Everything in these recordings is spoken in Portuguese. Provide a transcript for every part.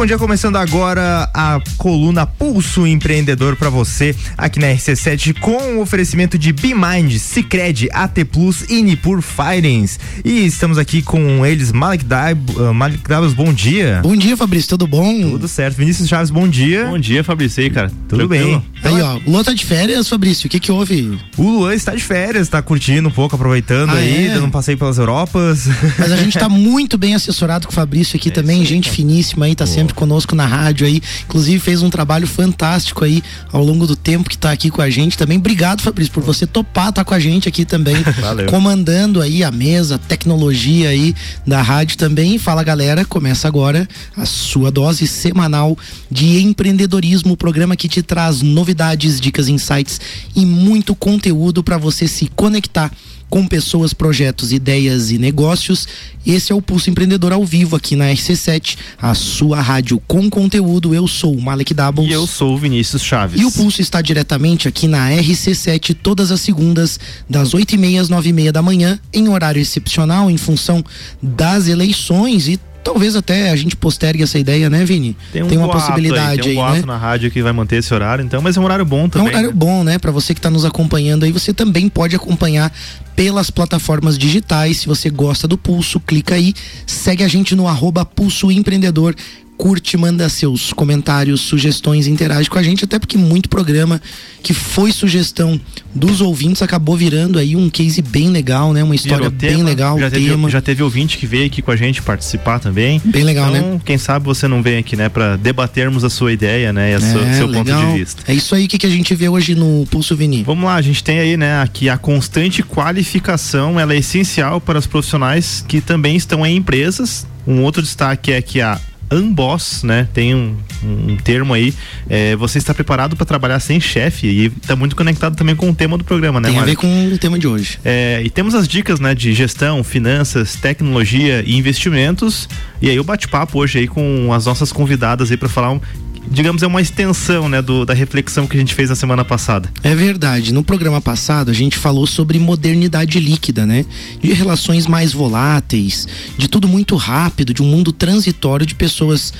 bom dia, começando agora a coluna Pulso Empreendedor para você aqui na RC7 com o oferecimento de BeMind, Cicred, AT Plus e Nipur Finance. E estamos aqui com eles, Malik uh, Dabos, bom dia. Bom dia, Fabrício, tudo bom? Tudo certo. Vinícius Chaves, bom dia. Bom dia, Fabrício, e aí, cara? Tudo Tranquilo? bem. Aí, ó, o Luan tá de férias, Fabrício, o que que houve? O Luan está de férias, tá curtindo um pouco, aproveitando ah, aí, é? dando um passeio pelas Europas. Mas a gente tá muito bem assessorado com o Fabrício aqui é também, gente finíssima aí, tá Boa. sempre conosco na rádio aí. Inclusive fez um trabalho fantástico aí ao longo do tempo que tá aqui com a gente também. Obrigado, Fabrício, por você topar tá com a gente aqui também, Valeu. comandando aí a mesa, a tecnologia aí da rádio também. Fala galera, começa agora a sua dose semanal de empreendedorismo, o programa que te traz novidades, dicas, insights e muito conteúdo para você se conectar com pessoas, projetos, ideias e negócios. Esse é o Pulso Empreendedor ao vivo aqui na RC7, a sua rádio com conteúdo. Eu sou o Malek Doubles. E eu sou o Vinícius Chaves. E o Pulso está diretamente aqui na RC7 todas as segundas, das 8h30 às 9h30 da manhã, em horário excepcional, em função das eleições e Talvez até a gente postergue essa ideia, né, Vini? Tem, um tem uma possibilidade aí, tem um aí, né? na rádio que vai manter esse horário, então, mas é um horário bom também. É um horário né? bom, né? Para você que está nos acompanhando aí, você também pode acompanhar pelas plataformas digitais. Se você gosta do Pulso, clica aí, segue a gente no arroba Pulso Empreendedor curte, manda seus comentários, sugestões, interage com a gente, até porque muito programa que foi sugestão dos ouvintes acabou virando aí um case bem legal, né? Uma história bem tema, legal. Já teve, já teve ouvinte que veio aqui com a gente participar também. Bem legal, então, né? Quem sabe você não vem aqui, né, para debatermos a sua ideia, né, e o é, seu legal. ponto de vista. É isso aí que, que a gente vê hoje no Pulso Vini. Vamos lá, a gente tem aí, né, aqui a constante qualificação, ela é essencial para os profissionais que também estão em empresas. Um outro destaque é que a Amboss, né? Tem um, um termo aí. É, você está preparado para trabalhar sem chefe e está muito conectado também com o tema do programa, né? Tem a ver com o tema de hoje. É, e temos as dicas, né? De gestão, finanças, tecnologia e investimentos. E aí o bate-papo hoje aí com as nossas convidadas aí para falar um, digamos, é uma extensão, né, do, da reflexão que a gente fez na semana passada. É verdade. No programa passado a gente falou sobre modernidade líquida, né? De relações mais voláteis, de tudo muito rápido, de um mundo transitório de pessoas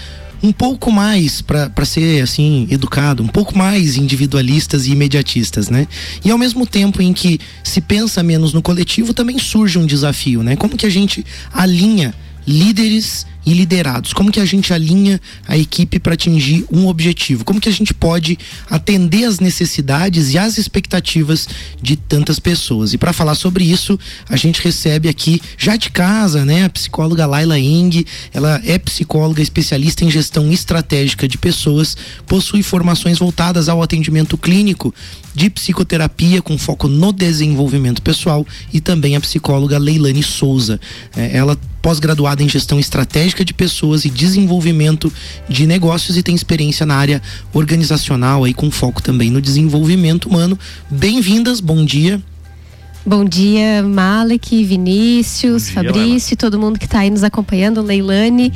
um pouco mais para ser assim educado, um pouco mais individualistas e imediatistas, né? E ao mesmo tempo em que se pensa menos no coletivo, também surge um desafio, né? Como que a gente alinha líderes e liderados? Como que a gente alinha a equipe para atingir um objetivo? Como que a gente pode atender as necessidades e as expectativas de tantas pessoas? E para falar sobre isso, a gente recebe aqui já de casa, né, a psicóloga Laila Eng. Ela é psicóloga especialista em gestão estratégica de pessoas, possui formações voltadas ao atendimento clínico de psicoterapia com foco no desenvolvimento pessoal e também a psicóloga Leilane Souza. É, ela pós-graduada em gestão estratégica de pessoas e desenvolvimento de negócios e tem experiência na área organizacional aí com foco também no desenvolvimento humano. Bem-vindas, bom dia. Bom dia, Malek, Vinícius, dia, Fabrício, e todo mundo que está aí nos acompanhando, Leilane.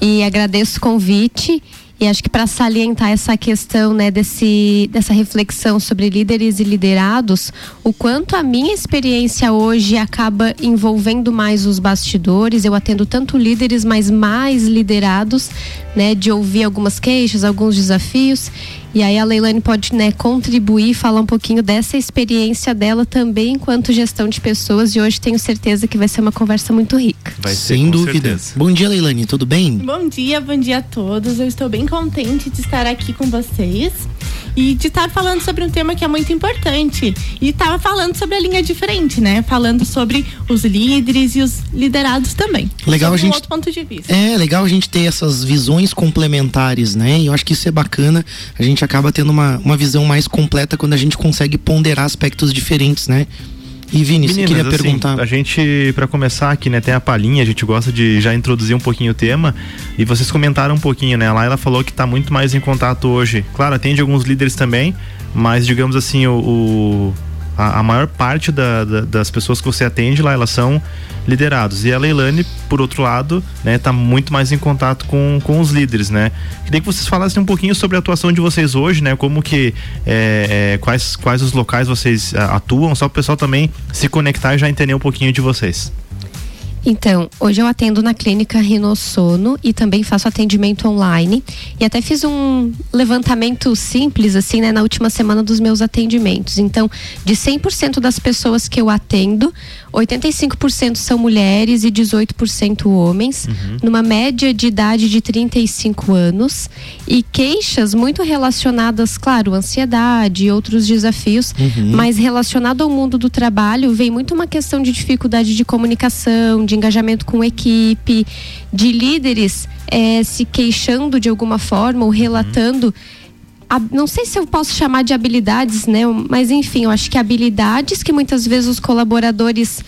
E agradeço o convite. E acho que para salientar essa questão, né, desse, dessa reflexão sobre líderes e liderados, o quanto a minha experiência hoje acaba envolvendo mais os bastidores. Eu atendo tanto líderes, mas mais liderados, né, de ouvir algumas queixas, alguns desafios. E aí a Leilane pode né, contribuir, falar um pouquinho dessa experiência dela também enquanto gestão de pessoas. E hoje tenho certeza que vai ser uma conversa muito rica. Vai ser, Sem dúvida. Certeza. Bom dia, Leilane, tudo bem? Bom dia, bom dia a todos. Eu estou bem contente de estar aqui com vocês e de estar falando sobre um tema que é muito importante. E estava falando sobre a linha diferente, né? Falando sobre os líderes e os liderados também. Legal a gente. Um outro ponto de vista. É, legal a gente ter essas visões complementares, né? E eu acho que isso é bacana. A gente acaba tendo uma, uma visão mais completa quando a gente consegue ponderar aspectos diferentes, né? E Vini, Meninas, queria assim, perguntar? A gente, para começar aqui, né, tem a palhinha, a gente gosta de já introduzir um pouquinho o tema. E vocês comentaram um pouquinho, né? Lá ela falou que está muito mais em contato hoje. Claro, atende alguns líderes também, mas digamos assim, o, o a, a, maior parte da, da, das pessoas que você atende lá, elas são liderados. E a Leilane, por outro lado, né, tá muito mais em contato com, com os líderes, né? Queria que vocês falassem um pouquinho sobre a atuação de vocês hoje, né? Como que, é, é, quais, quais os locais vocês atuam, só o pessoal também se conectar e já entender um pouquinho de vocês. Então, hoje eu atendo na clínica Rinossono e também faço atendimento online. E até fiz um levantamento simples, assim, né, na última semana dos meus atendimentos. Então, de 100% das pessoas que eu atendo, 85% são mulheres e 18% homens, uhum. numa média de idade de 35 anos. E queixas muito relacionadas, claro, ansiedade e outros desafios, uhum. mas relacionado ao mundo do trabalho, vem muito uma questão de dificuldade de comunicação, de engajamento com equipe, de líderes é, se queixando de alguma forma ou relatando. Uhum. Não sei se eu posso chamar de habilidades, né? Mas enfim, eu acho que habilidades que muitas vezes os colaboradores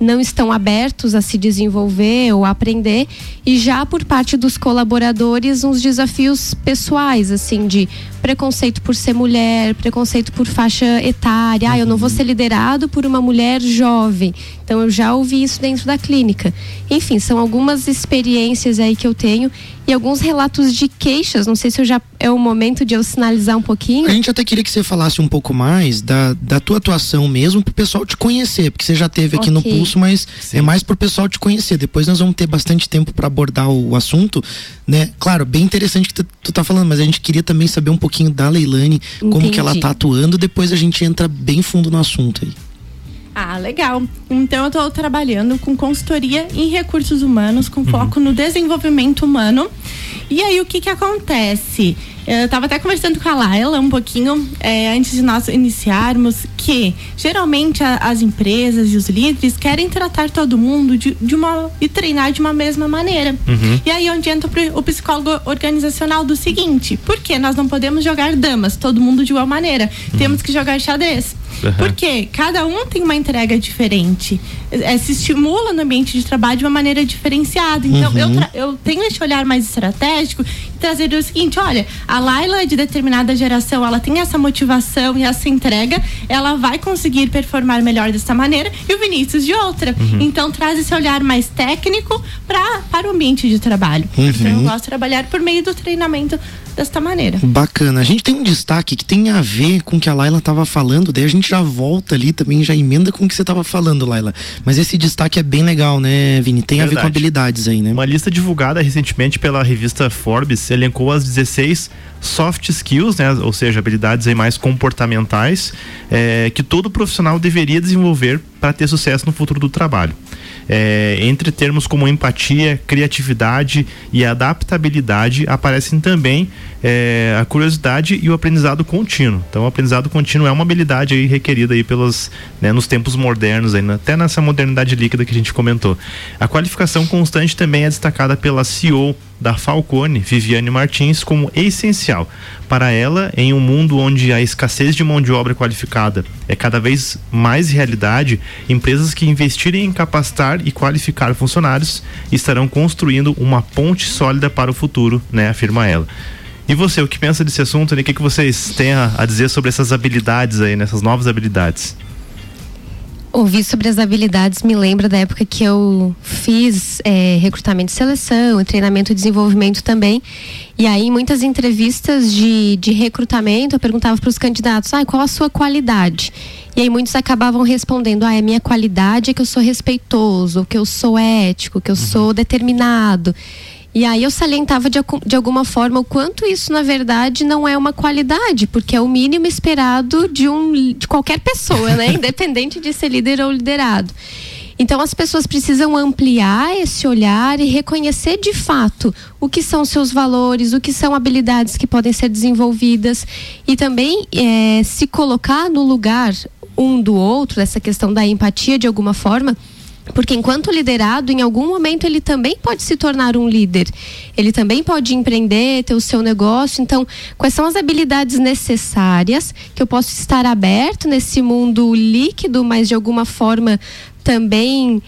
não estão abertos a se desenvolver ou aprender e já por parte dos colaboradores uns desafios pessoais assim de preconceito por ser mulher, preconceito por faixa etária, ah, eu não vou ser liderado por uma mulher jovem. Então eu já ouvi isso dentro da clínica. Enfim, são algumas experiências aí que eu tenho e alguns relatos de queixas. Não sei se eu já é o momento de eu sinalizar um pouquinho. A gente até queria que você falasse um pouco mais da, da tua atuação mesmo para o pessoal te conhecer, porque você já teve aqui okay. no Pulso, mas Sim. é mais para o pessoal te conhecer. Depois nós vamos ter bastante tempo para abordar o, o, assunto, né? Claro, bem interessante que tu, tu tá falando, mas a gente queria também saber um pouquinho da Leilane, Entendi. como que ela tá atuando, depois a gente entra bem fundo no assunto aí. Ah, legal. Então eu estou trabalhando com consultoria em recursos humanos, com uhum. foco no desenvolvimento humano. E aí o que que acontece? Eu estava até conversando com a Laila um pouquinho é, antes de nós iniciarmos que geralmente a, as empresas e os líderes querem tratar todo mundo de, de uma e treinar de uma mesma maneira. Uhum. E aí onde entra o psicólogo organizacional do seguinte: por que nós não podemos jogar damas todo mundo de igual maneira? Uhum. Temos que jogar xadrez. Uhum. Porque cada um tem uma entrega diferente. É, se estimula no ambiente de trabalho de uma maneira diferenciada. Então, uhum. eu, eu tenho esse olhar mais estratégico e trazer o seguinte: olha, a Laila é de determinada geração, ela tem essa motivação e essa entrega, ela vai conseguir performar melhor dessa maneira, e o Vinícius de outra. Uhum. Então, traz esse olhar mais técnico pra, para o ambiente de trabalho. Uhum. Então, eu gosto de trabalhar por meio do treinamento desta maneira. Bacana. A gente tem um destaque que tem a ver com o que a Laila estava falando, daí a gente já volta ali também, já emenda com o que você estava falando, Laila. Mas esse destaque é bem legal, né, Vini? Tem Verdade. a ver com habilidades aí, né? Uma lista divulgada recentemente pela revista Forbes elencou as 16 soft skills, né? Ou seja, habilidades aí mais comportamentais é, que todo profissional deveria desenvolver para ter sucesso no futuro do trabalho. É, entre termos como empatia, criatividade e adaptabilidade aparecem também é, a curiosidade e o aprendizado contínuo. Então, o aprendizado contínuo é uma habilidade aí requerida aí pelos, né, nos tempos modernos, aí, até nessa modernidade líquida que a gente comentou. A qualificação constante também é destacada pela CEO da Falcone, Viviane Martins, como essencial. Para ela, em um mundo onde a escassez de mão de obra qualificada é cada vez mais realidade, empresas que investirem em capacitar e qualificar funcionários estarão construindo uma ponte sólida para o futuro, né, afirma ela. E você, o que pensa desse assunto? O que, que vocês têm a, a dizer sobre essas habilidades aí, nessas novas habilidades? ouvir sobre as habilidades me lembra da época que eu fiz é, recrutamento e seleção, treinamento e desenvolvimento também. E aí, em muitas entrevistas de, de recrutamento, eu perguntava para os candidatos: ah, qual a sua qualidade? E aí, muitos acabavam respondendo: ah, a minha qualidade é que eu sou respeitoso, que eu sou ético, que eu uhum. sou determinado. E aí eu salientava de, de alguma forma o quanto isso, na verdade, não é uma qualidade, porque é o mínimo esperado de, um, de qualquer pessoa, né? Independente de ser líder ou liderado. Então as pessoas precisam ampliar esse olhar e reconhecer de fato o que são seus valores, o que são habilidades que podem ser desenvolvidas e também é, se colocar no lugar um do outro, essa questão da empatia de alguma forma porque enquanto liderado, em algum momento ele também pode se tornar um líder. Ele também pode empreender, ter o seu negócio. Então, quais são as habilidades necessárias que eu posso estar aberto nesse mundo líquido, mas de alguma forma também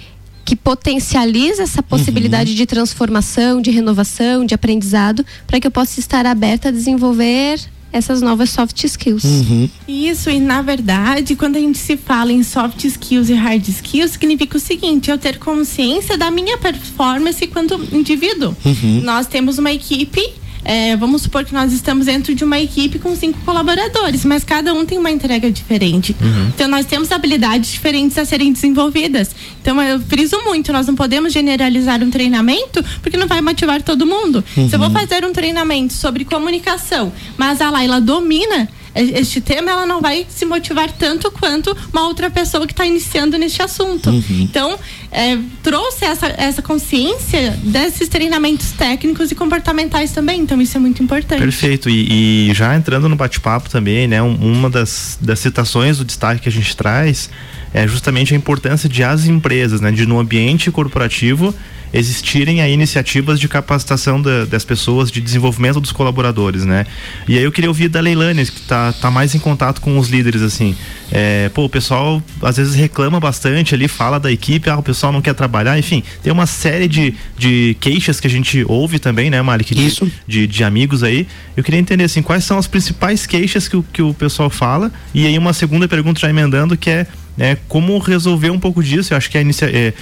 que potencializa essa possibilidade uhum. de transformação, de renovação, de aprendizado, para que eu possa estar aberta a desenvolver essas novas soft skills. Uhum. Isso, e na verdade, quando a gente se fala em soft skills e hard skills, significa o seguinte: eu ter consciência da minha performance quanto indivíduo. Uhum. Nós temos uma equipe é, vamos supor que nós estamos dentro de uma equipe com cinco colaboradores, mas cada um tem uma entrega diferente. Uhum. Então nós temos habilidades diferentes a serem desenvolvidas. Então eu friso muito, nós não podemos generalizar um treinamento porque não vai motivar todo mundo. Uhum. Se eu vou uhum. fazer um treinamento sobre comunicação, mas a Laila domina este tema, ela não vai se motivar tanto quanto uma outra pessoa que está iniciando neste assunto. Uhum. Então, é, trouxe essa, essa consciência desses treinamentos técnicos e comportamentais também. Então, isso é muito importante. Perfeito. E, e já entrando no bate-papo também, né? uma das, das citações do destaque que a gente traz é justamente a importância de as empresas, né? De no ambiente corporativo existirem aí iniciativas de capacitação da, das pessoas, de desenvolvimento dos colaboradores, né? E aí eu queria ouvir da Leilane, que tá, tá mais em contato com os líderes, assim. É, pô, o pessoal às vezes reclama bastante ali, fala da equipe, ah, o pessoal não quer trabalhar, enfim, tem uma série de, de queixas que a gente ouve também, né, Malik? De, Isso. De, de amigos aí. Eu queria entender, assim, quais são as principais queixas que o, que o pessoal fala, e aí uma segunda pergunta já emendando, que é né, como resolver um pouco disso. Eu acho que a inicia, é,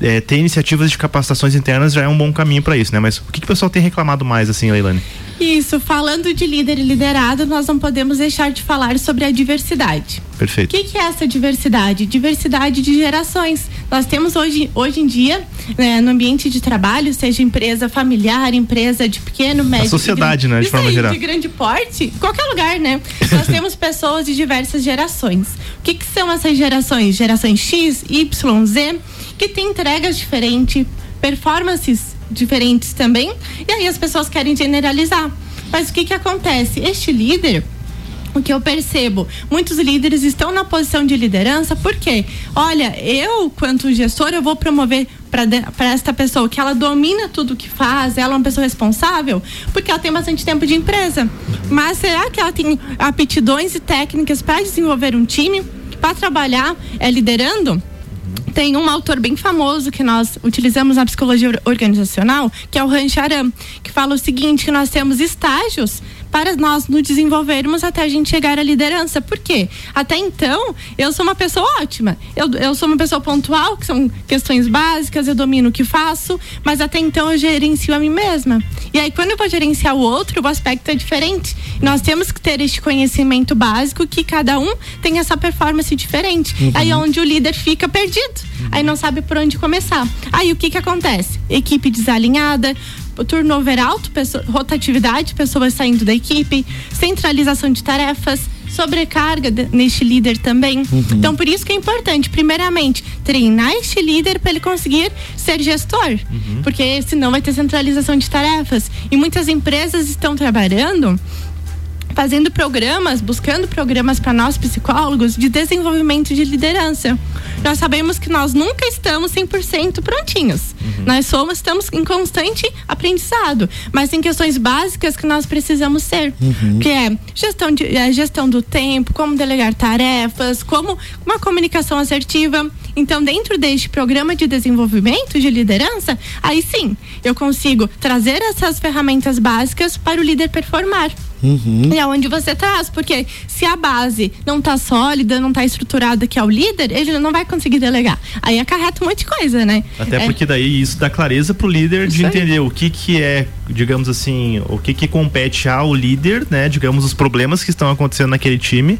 é, ter iniciativas de capacitações internas já é um bom caminho para isso, né? Mas o que, que o pessoal tem reclamado mais, assim, Leilane? Isso, falando de líder e liderado, nós não podemos deixar de falar sobre a diversidade. Perfeito. O que, que é essa diversidade? Diversidade de gerações. Nós temos hoje, hoje em dia, né, no ambiente de trabalho, seja empresa familiar, empresa de pequeno, médio. A sociedade, de, né? De forma aí, geral. De grande porte, qualquer lugar, né? Nós temos pessoas de diversas gerações. O que, que são essas gerações? Gerações X, Y, Z que tem entregas diferentes, performances diferentes também, e aí as pessoas querem generalizar. Mas o que que acontece? Este líder, o que eu percebo, muitos líderes estão na posição de liderança porque, olha, eu, quanto gestor, eu vou promover para esta pessoa que ela domina tudo que faz, ela é uma pessoa responsável, porque ela tem bastante tempo de empresa. Mas será que ela tem aptidões e técnicas para desenvolver um time, para trabalhar é, liderando? Tem um autor bem famoso que nós utilizamos na psicologia organizacional, que é o Rancharam, que fala o seguinte, que nós temos estágios para nós nos desenvolvermos até a gente chegar à liderança. Por quê? Até então, eu sou uma pessoa ótima. Eu, eu sou uma pessoa pontual, que são questões básicas, eu domino o que faço, mas até então eu gerencio a mim mesma. E aí, quando eu vou gerenciar o outro, o aspecto é diferente. Nós temos que ter este conhecimento básico que cada um tem essa performance diferente. Uhum. Aí é onde o líder fica perdido. Uhum. Aí não sabe por onde começar. Aí o que que acontece? Equipe desalinhada, turnover alto, pessoa, rotatividade, pessoas saindo da equipe, centralização de tarefas, sobrecarga neste líder também. Uhum. Então, por isso que é importante, primeiramente, treinar este líder para ele conseguir ser gestor, uhum. porque senão vai ter centralização de tarefas. E muitas empresas estão trabalhando fazendo programas, buscando programas para nós psicólogos de desenvolvimento de liderança. Nós sabemos que nós nunca estamos 100% prontinhos. Uhum. Nós somos, estamos em constante aprendizado, mas tem questões básicas que nós precisamos ser, uhum. que é gestão, de, é gestão do tempo, como delegar tarefas, como uma comunicação assertiva. Então, dentro deste programa de desenvolvimento de liderança, aí sim, eu consigo trazer essas ferramentas básicas para o líder performar. Uhum. E é onde você traz, porque se a base não está sólida, não está estruturada, que é o líder, ele não vai conseguir delegar. Aí acarreta um monte de coisa, né? Até é. porque daí isso dá clareza pro líder isso de entender aí. o que que é, digamos assim, o que que compete ao líder, né? Digamos, os problemas que estão acontecendo naquele time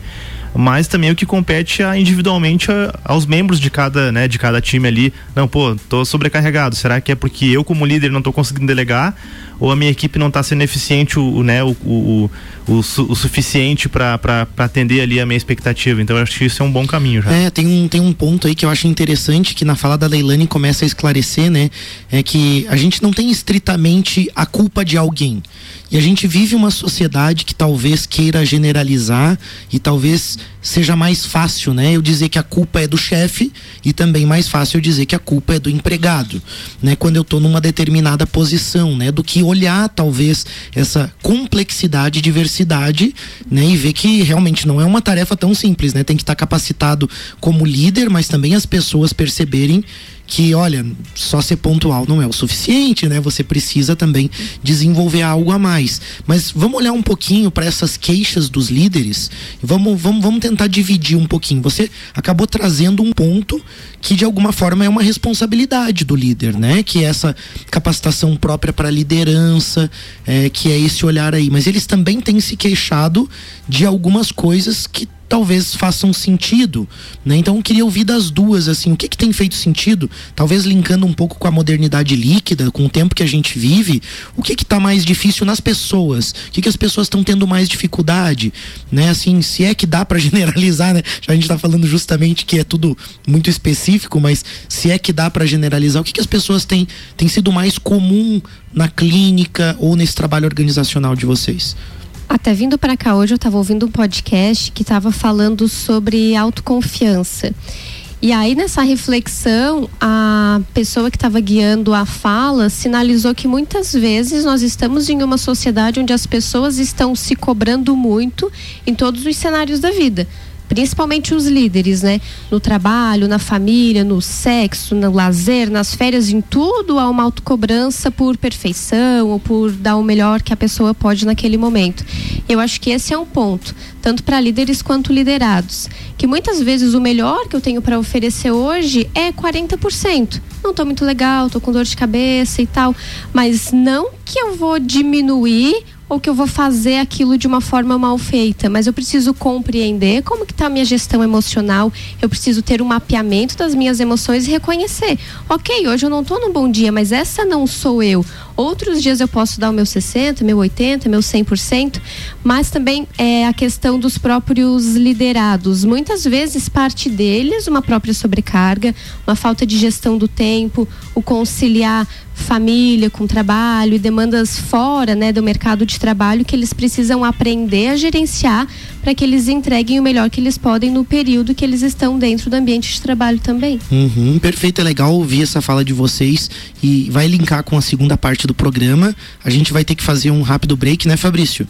mas também o que compete a, individualmente a, aos membros de cada, né, de cada time ali. Não, pô, tô sobrecarregado. Será que é porque eu como líder não tô conseguindo delegar ou a minha equipe não está sendo eficiente o, né, o, o, o, o suficiente para atender ali a minha expectativa. Então eu acho que isso é um bom caminho já. É, tem um, tem um ponto aí que eu acho interessante que na fala da Leilani começa a esclarecer, né? É que a gente não tem estritamente a culpa de alguém. E a gente vive uma sociedade que talvez queira generalizar e talvez seja mais fácil, né? Eu dizer que a culpa é do chefe e também mais fácil eu dizer que a culpa é do empregado, né? Quando eu estou numa determinada posição, né? Do que olhar talvez essa complexidade diversidade, né? E ver que realmente não é uma tarefa tão simples, né? Tem que estar tá capacitado como líder, mas também as pessoas perceberem que, olha, só ser pontual não é o suficiente, né? Você precisa também desenvolver algo a mais. Mas vamos olhar um pouquinho para essas queixas dos líderes. Vamos, vamos, vamos tentar dividir um pouquinho. Você acabou trazendo um ponto que de alguma forma é uma responsabilidade do líder, né? Que é essa capacitação própria para liderança, é, que é esse olhar aí. Mas eles também têm se queixado de algumas coisas que talvez façam sentido, né? Então eu queria ouvir das duas, assim, o que que tem feito sentido? Talvez linkando um pouco com a modernidade líquida, com o tempo que a gente vive, o que que tá mais difícil nas pessoas? O que que as pessoas estão tendo mais dificuldade, né? Assim, se é que dá para generalizar, né? Já a gente tá falando justamente que é tudo muito específico, mas se é que dá para generalizar, o que que as pessoas têm, têm sido mais comum na clínica ou nesse trabalho organizacional de vocês? Até vindo para cá hoje, eu estava ouvindo um podcast que estava falando sobre autoconfiança. E aí, nessa reflexão, a pessoa que estava guiando a fala sinalizou que muitas vezes nós estamos em uma sociedade onde as pessoas estão se cobrando muito em todos os cenários da vida principalmente os líderes, né? No trabalho, na família, no sexo, no lazer, nas férias, em tudo há uma autocobrança por perfeição ou por dar o melhor que a pessoa pode naquele momento. Eu acho que esse é um ponto, tanto para líderes quanto liderados, que muitas vezes o melhor que eu tenho para oferecer hoje é 40%. Não estou muito legal, estou com dor de cabeça e tal, mas não que eu vou diminuir ou que eu vou fazer aquilo de uma forma mal feita, mas eu preciso compreender como que está a minha gestão emocional, eu preciso ter um mapeamento das minhas emoções e reconhecer, ok, hoje eu não estou num bom dia, mas essa não sou eu. Outros dias eu posso dar o meu 60, meu 80, meu 100%, mas também é a questão dos próprios liderados. Muitas vezes parte deles uma própria sobrecarga, uma falta de gestão do tempo, o conciliar família, com trabalho e demandas fora né, do mercado de trabalho que eles precisam aprender a gerenciar para que eles entreguem o melhor que eles podem no período que eles estão dentro do ambiente de trabalho também. Uhum, perfeito, é legal ouvir essa fala de vocês e vai linkar com a segunda parte do programa. A gente vai ter que fazer um rápido break, né, Fabrício?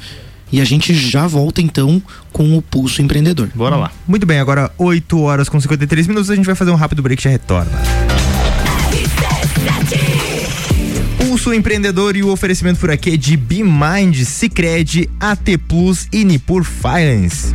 E a gente já volta então com o Pulso Empreendedor. Bora lá. Muito bem, agora 8 horas com 53 minutos, a gente vai fazer um rápido break e já retorna. Pulso Empreendedor e o oferecimento por aqui é de BeMind, Cicred, AT Plus e Nipur Finance.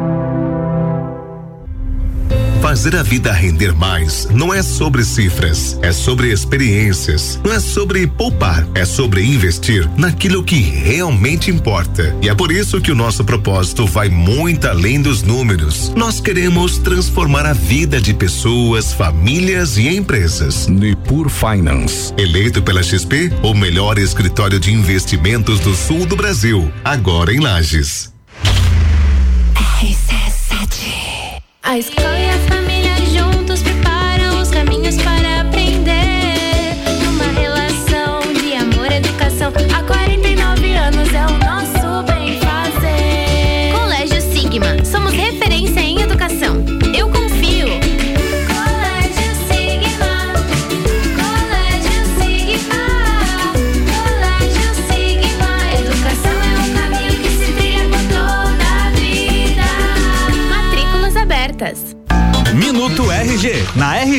Fazer a vida render mais não é sobre cifras, é sobre experiências. Não é sobre poupar, é sobre investir naquilo que realmente importa. E é por isso que o nosso propósito vai muito além dos números. Nós queremos transformar a vida de pessoas, famílias e empresas. Nipur Finance. Eleito pela XP, o melhor escritório de investimentos do sul do Brasil. Agora em Lages. RC7 a escola e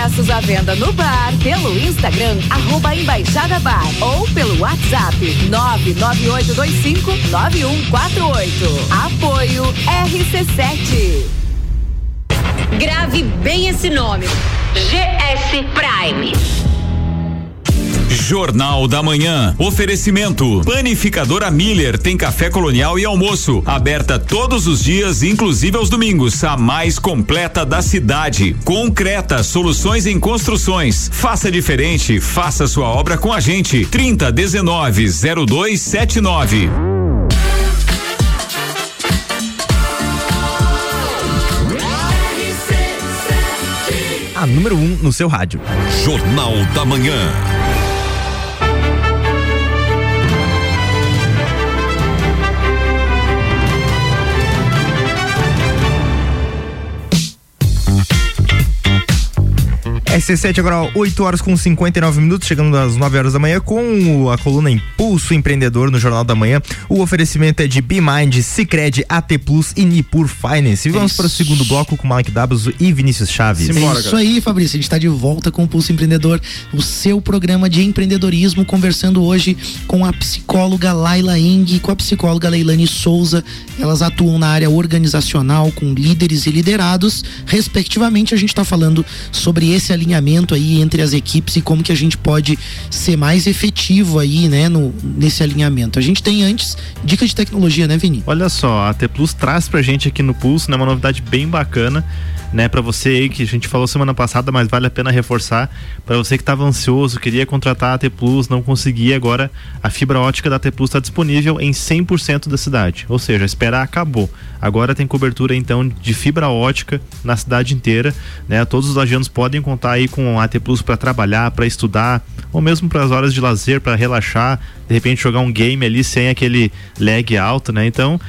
Ingressos à venda no bar, pelo Instagram, arroba Embaixada Bar ou pelo WhatsApp 998259148. Apoio RC7. Grave bem esse nome. GS Prime. Jornal da Manhã. Oferecimento. Panificadora Miller tem café colonial e almoço. Aberta todos os dias, inclusive aos domingos. A mais completa da cidade. Concreta, soluções em construções. Faça diferente, faça sua obra com a gente. 30 19 0279. A número 1 um no seu rádio. Jornal da Manhã. RC7 agora 8 horas com 59 minutos, chegando às 9 horas da manhã com a coluna Impulso Empreendedor no Jornal da Manhã. O oferecimento é de BeMind, Cicred, AT Plus e Nipur Finance. E vamos para o segundo bloco com Mike Dabos e Vinícius Chaves. é isso aí, Fabrício. A gente está de volta com o Pulso Empreendedor, o seu programa de empreendedorismo, conversando hoje com a psicóloga Laila Eng e com a psicóloga Leilane Souza. Elas atuam na área organizacional com líderes e liderados, respectivamente. A gente está falando sobre esse alinhamento aí entre as equipes e como que a gente pode ser mais efetivo aí, né, no, nesse alinhamento. A gente tem antes dica de tecnologia, né, Vini? Olha só, a T Plus traz pra gente aqui no Pulso, né, uma novidade bem bacana né, para você aí que a gente falou semana passada, mas vale a pena reforçar, para você que estava ansioso, queria contratar a T Plus, não conseguia, agora a fibra ótica da T Plus está disponível em 100% da cidade. Ou seja, a espera acabou. Agora tem cobertura então de fibra ótica na cidade inteira, né? Todos os lagianos podem contar aí com a T Plus para trabalhar, para estudar, ou mesmo para as horas de lazer, para relaxar, de repente jogar um game ali sem aquele lag alto, né? Então,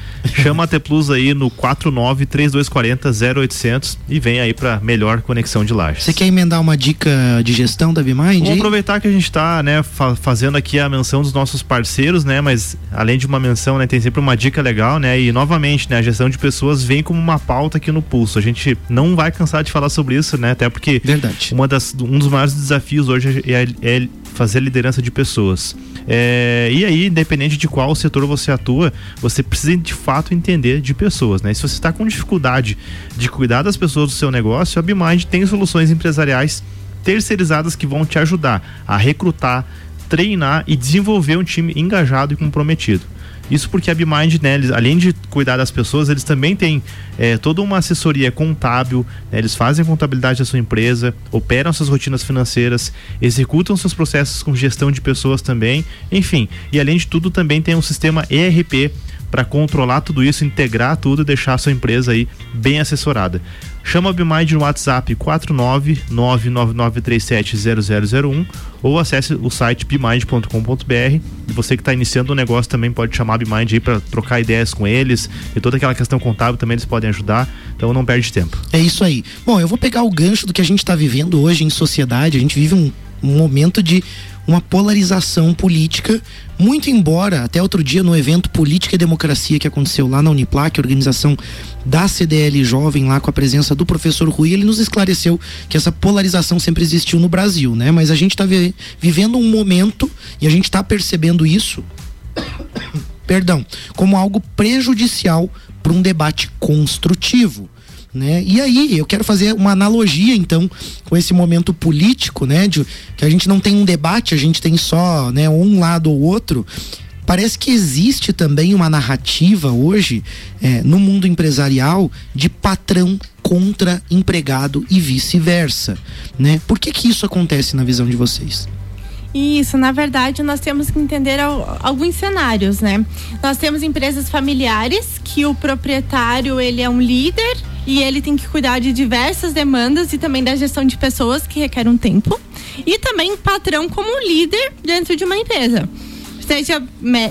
chama a T Plus aí no 49 3240 0800 e vem aí para melhor conexão de lajes. Você quer emendar uma dica de gestão da BeMind? Vamos aproveitar que a gente está, né, fa fazendo aqui a menção dos nossos parceiros, né, mas além de uma menção, né, tem sempre uma dica legal, né? E novamente, né, a gestão de pessoas vem como uma pauta aqui no pulso. A gente não vai cansar de falar sobre isso, né? Até porque Verdade. Uma das, um dos maiores desafios hoje é, é fazer liderança de pessoas. É, e aí, independente de qual setor você atua, você precisa de fato entender de pessoas, né? Se você está com dificuldade de cuidar das pessoas do seu negócio, a BeMind tem soluções empresariais terceirizadas que vão te ajudar a recrutar, treinar e desenvolver um time engajado e comprometido. Isso porque a BeMind, né, eles, além de cuidar das pessoas, eles também têm é, toda uma assessoria contábil, né, eles fazem contabilidade da sua empresa, operam suas rotinas financeiras, executam seus processos com gestão de pessoas também, enfim. E além de tudo, também tem um sistema ERP para controlar tudo isso, integrar tudo e deixar a sua empresa aí bem assessorada. Chama a BeMind no WhatsApp 49999370001 ou acesse o site bmind.com.br. Você que está iniciando um negócio também pode chamar a BeMind aí para trocar ideias com eles e toda aquela questão contábil também eles podem ajudar. Então não perde tempo. É isso aí. Bom, eu vou pegar o gancho do que a gente está vivendo hoje em sociedade. A gente vive um Um momento de uma polarização política, muito embora até outro dia no evento Política e Democracia que aconteceu lá na Uniplac, organização da CDL Jovem lá com a presença do professor Rui, ele nos esclareceu que essa polarização sempre existiu no Brasil, né? Mas a gente está vi vivendo um momento e a gente está percebendo isso, perdão, como algo prejudicial para um debate construtivo. Né? E aí, eu quero fazer uma analogia então com esse momento político, né, de que a gente não tem um debate, a gente tem só, né, um lado ou outro. Parece que existe também uma narrativa hoje é, no mundo empresarial de patrão contra empregado e vice-versa, né? Por que que isso acontece na visão de vocês? Isso, na verdade, nós temos que entender alguns cenários, né? Nós temos empresas familiares que o proprietário ele é um líder e ele tem que cuidar de diversas demandas e também da gestão de pessoas que requer um tempo e também patrão como líder dentro de uma empresa seja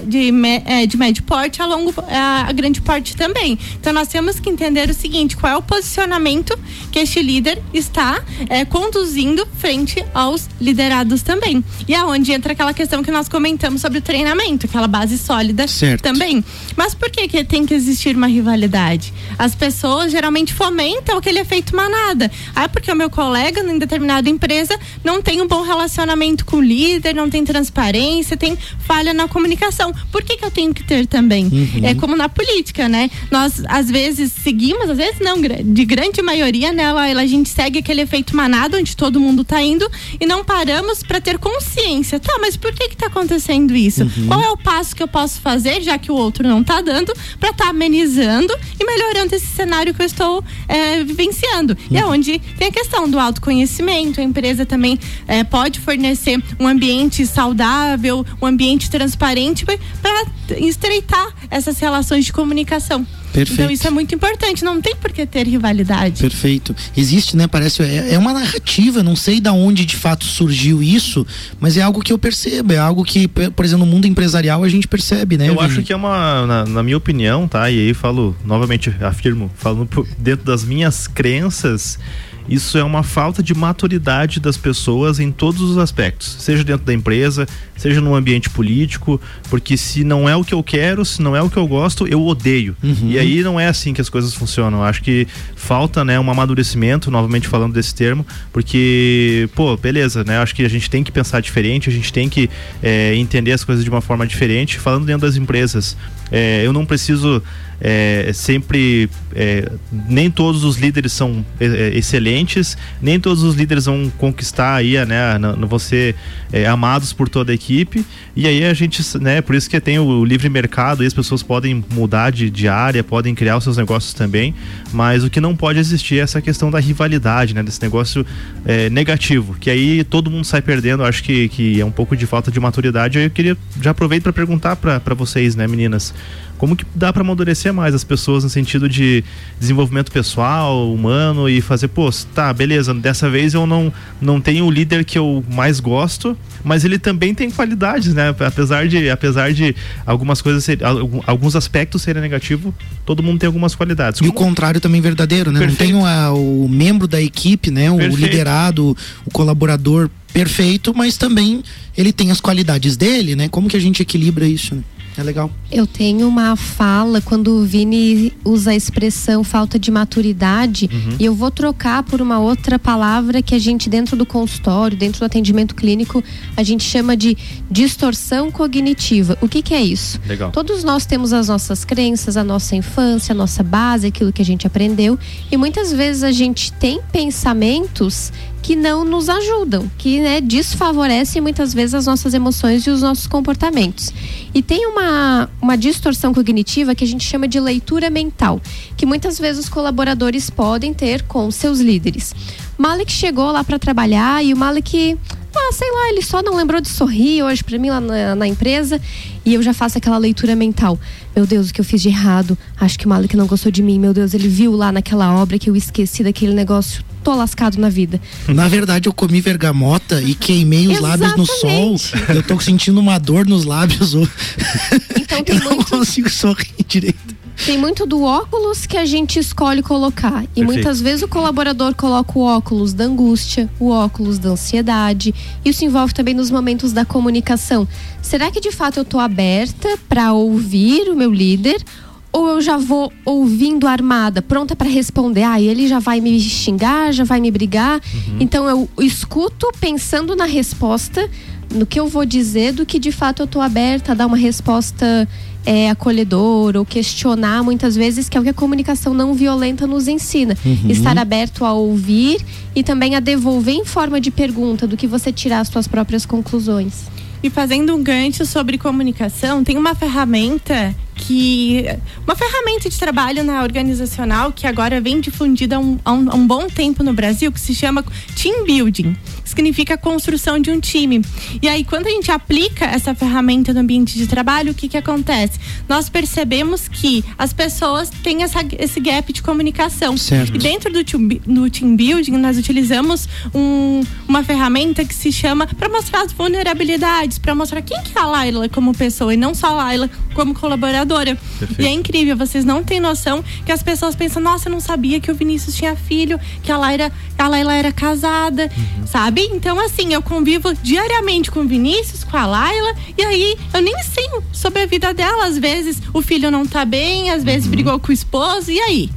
de, é, de médio porte a longo a grande porte também. Então nós temos que entender o seguinte: qual é o posicionamento que este líder está é, conduzindo frente aos liderados também. E aonde entra aquela questão que nós comentamos sobre o treinamento, aquela base sólida certo. também. Mas por que, que tem que existir uma rivalidade? As pessoas geralmente fomentam aquele efeito manada. Ah, porque o meu colega em determinada empresa não tem um bom relacionamento com o líder, não tem transparência, tem falha na comunicação. Por que, que eu tenho que ter também? Uhum. É como na política, né? Nós às vezes seguimos, às vezes não, de grande maioria, né? A gente segue aquele efeito manado onde todo mundo tá indo e não paramos para ter consciência. Tá, mas por que que tá acontecendo isso? Uhum. Qual é o passo que eu posso fazer, já que o outro não tá dando, para estar tá amenizando e melhorando esse cenário que eu estou é, vivenciando? Uhum. E é onde tem a questão do autoconhecimento, a empresa também é, pode fornecer um ambiente saudável, um ambiente transparente para estreitar essas relações de comunicação. Perfeito. Então isso é muito importante, não tem por que ter rivalidade. Perfeito. Existe, né? Parece é, é, uma narrativa, não sei da onde de fato surgiu isso, mas é algo que eu percebo, é algo que, por exemplo, no mundo empresarial a gente percebe, né? Eu Vini? acho que é uma, na, na, minha opinião, tá? E aí falo novamente, afirmo, falando dentro das minhas crenças, isso é uma falta de maturidade das pessoas em todos os aspectos, seja dentro da empresa, seja no ambiente político, porque se não é o que eu quero, se não é o que eu gosto, eu odeio. Uhum. E aí não é assim que as coisas funcionam. Eu acho que falta, né, um amadurecimento, novamente falando desse termo, porque, pô, beleza, né? Acho que a gente tem que pensar diferente, a gente tem que é, entender as coisas de uma forma diferente. Falando dentro das empresas, é, eu não preciso é, sempre é, nem todos os líderes são é, é excelentes, nem todos os líderes vão conquistar aí, né, no, vão ser é, amados por toda a equipe. E aí a gente, né, por isso que tem o livre mercado, as pessoas podem mudar de, de área, podem criar os seus negócios também, mas o que não pode existir é essa questão da rivalidade, né, desse negócio negativo, que aí todo mundo sai perdendo. Acho que, que é um pouco de falta de maturidade. Eu queria já aproveito para perguntar para vocês, né, meninas, como que dá para amadurecer mais as pessoas no sentido de desenvolvimento pessoal, humano e fazer, pô, tá, beleza, dessa vez eu não, não tenho o líder que eu mais gosto, mas ele também tem qualidades, né? Apesar de, apesar de algumas coisas, ser, alguns aspectos serem negativos, todo mundo tem algumas qualidades. E Como... o contrário também verdadeiro, né? Perfeito. Não tem o, o membro da equipe, né? O Perfeito. liderado, o colaborador perfeito, mas também ele tem as qualidades dele, né? Como que a gente equilibra isso? Né? É legal. Eu tenho uma fala quando o Vini usa a expressão falta de maturidade uhum. e eu vou trocar por uma outra palavra que a gente dentro do consultório, dentro do atendimento clínico, a gente chama de distorção cognitiva. O que, que é isso? Legal. Todos nós temos as nossas crenças, a nossa infância, a nossa base, aquilo que a gente aprendeu e muitas vezes a gente tem pensamentos que não nos ajudam, que né, desfavorecem muitas vezes as nossas emoções e os nossos comportamentos. E tem uma, uma distorção cognitiva que a gente chama de leitura mental, que muitas vezes os colaboradores podem ter com seus líderes. Malik chegou lá para trabalhar e o Malik ah, sei lá, ele só não lembrou de sorrir hoje para mim lá na, na, empresa. E eu já faço aquela leitura mental. Meu Deus, o que eu fiz de errado? Acho que o Malik não gostou de mim. Meu Deus, ele viu lá naquela obra que eu esqueci daquele negócio. Tô lascado na vida. Na verdade, eu comi vergamota e queimei os lábios no sol. Eu tô sentindo uma dor nos lábios. Então tem eu muito... não consigo sorrir direito. Tem muito do óculos que a gente escolhe colocar. E Perfeito. muitas vezes o colaborador coloca o óculos da angústia, o óculos da ansiedade. Isso envolve também nos momentos da comunicação. Será que de fato eu estou aberta para ouvir o meu líder? Ou eu já vou ouvindo armada, pronta para responder? Ah, ele já vai me xingar, já vai me brigar. Então eu escuto pensando na resposta, no que eu vou dizer, do que de fato eu estou aberta a dar uma resposta é, acolhedora ou questionar muitas vezes, que é o que a comunicação não violenta nos ensina. Uhum. Estar aberto a ouvir e também a devolver em forma de pergunta, do que você tirar as suas próprias conclusões. E fazendo um gancho sobre comunicação, tem uma ferramenta que. Uma ferramenta de trabalho na organizacional que agora vem difundida há um, há um, há um bom tempo no Brasil, que se chama Team Building. Significa construção de um time. E aí, quando a gente aplica essa ferramenta no ambiente de trabalho, o que, que acontece? Nós percebemos que as pessoas têm essa, esse gap de comunicação. Certo. E dentro do team, do team building, nós utilizamos um- uma ferramenta que se chama para mostrar as vulnerabilidades, para mostrar quem que é a Laila como pessoa e não só a Laila como colaboradora. Perfeito. E é incrível, vocês não têm noção que as pessoas pensam, nossa, eu não sabia que o Vinícius tinha filho, que a Laila, a Laila era casada, sabe? Então, assim, eu convivo diariamente com o Vinícius, com a Laila, e aí eu nem sei sobre a vida dela. Às vezes o filho não tá bem, às vezes brigou com o esposo, e aí?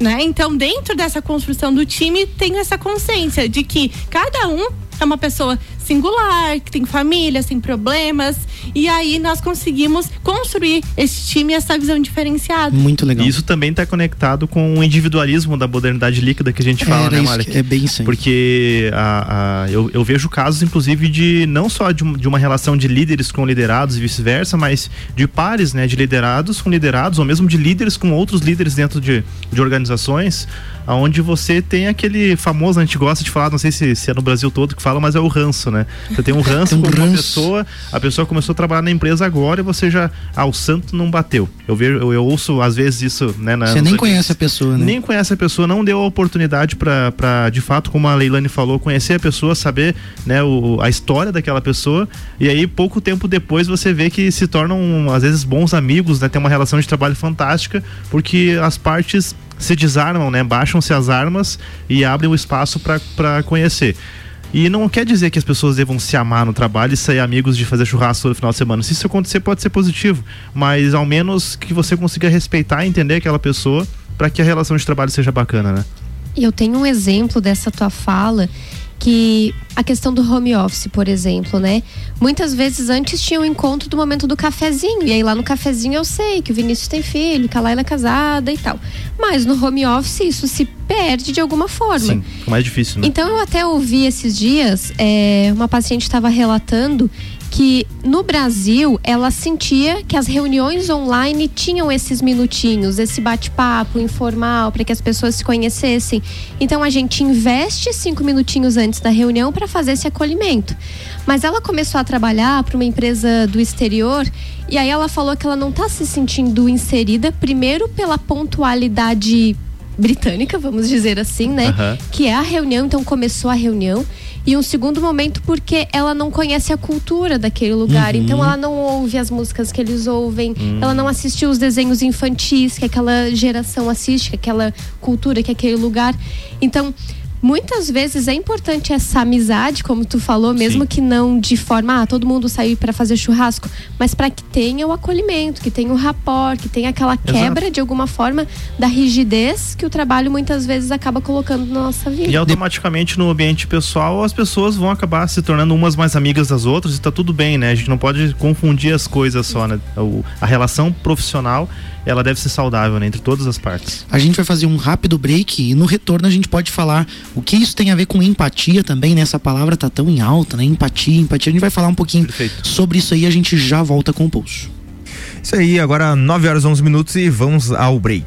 Né? Então, dentro dessa construção do time, tem essa consciência de que cada um é uma pessoa singular, que tem família, tem problemas, e aí nós conseguimos construir esse time e essa visão diferenciada. Muito legal. E isso também está conectado com o individualismo da modernidade líquida que a gente fala, Era né, que- é bem isso aí. Porque a, a- eu, eu vejo casos, inclusive, de não só de, de uma relação de líderes com liderados e vice-versa, mas de pares, né? De liderados com liderados, ou mesmo de líderes com outros líderes dentro de, de organizações, onde você tem aquele famoso, a gente gosta de falar, não sei se, se é no Brasil todo que fala, mas é o ranço, né? Você tem um ranço Tem um com uma ranço. pessoa, a pessoa começou a trabalhar na empresa agora e você já, ah, o santo não bateu. Eu vejo, eu, eu ouço às vezes isso, né? na- Você nem conhece a pessoa, né? Nem conhece a pessoa, não deu a oportunidade pra, de fato, como a Leilane falou, conhecer a pessoa, saber né, o, a história daquela pessoa. E aí, pouco tempo depois, você vê que se tornam, às vezes, bons amigos, né? Tem uma relação de trabalho fantástica, porque as partes se desarmam, né? Baixam-se as armas e abrem o espaço pra conhecer. E não quer dizer que as pessoas devam se amar no trabalho e sair amigos de fazer churrasco todo final de semana. Se isso acontecer, pode ser positivo, mas ao menos que você consiga respeitar e entender aquela pessoa para que a relação de trabalho seja bacana, né? Eu tenho um exemplo dessa tua fala que a questão do home office, por exemplo, né? Muitas vezes antes tinha o encontro do momento do cafezinho. E aí lá no cafezinho eu sei que o Vinícius tem filho, que a Laila é casada e tal. Mas no home office isso se perde de alguma forma. Sim, fica mais difícil, né? Então eu até ouvi esses dias, é, uma paciente estava relatando que no Brasil ela sentia que as reuniões online tinham esses minutinhos, esse bate-papo informal para que as pessoas se conhecessem. Então a gente investe cinco minutinhos antes da reunião para fazer esse acolhimento. Mas ela começou a trabalhar para uma empresa do exterior e aí ela falou que ela não está se sentindo inserida, primeiro pela pontualidade britânica, vamos dizer assim, né? Aham. que é a reunião, então começou a reunião. E um segundo momento porque ela não conhece a cultura daquele lugar, Uhum. então ela não ouve as músicas que eles ouvem, Hum. ela não assistiu os desenhos infantis que aquela geração assiste, que aquela cultura, que aquele lugar. Então, muitas vezes é importante essa amizade, como tu falou, mesmo Sim. que não de forma, ah, todo mundo sair para fazer churrasco, mas para que tenha o acolhimento, que tenha o rapport, que tenha aquela quebra de alguma forma da rigidez que o trabalho muitas vezes acaba colocando na nossa vida. E automaticamente no ambiente pessoal as pessoas vão acabar se tornando umas mais amigas das outras e tá tudo bem, né? A gente não pode confundir as coisas só, né? O- a relação profissional, ela deve ser saudável, né? Entre todas as partes. A gente vai fazer um rápido break e no retorno a gente pode falar o que isso tem a ver com empatia também, né? Essa palavra tá tão em alta, né? Empatia, empatia. A gente vai falar um pouquinho Perfeito. sobre isso aí, a gente já volta com o pulso. Isso aí, agora 9 horas 11 minutos e vamos ao break.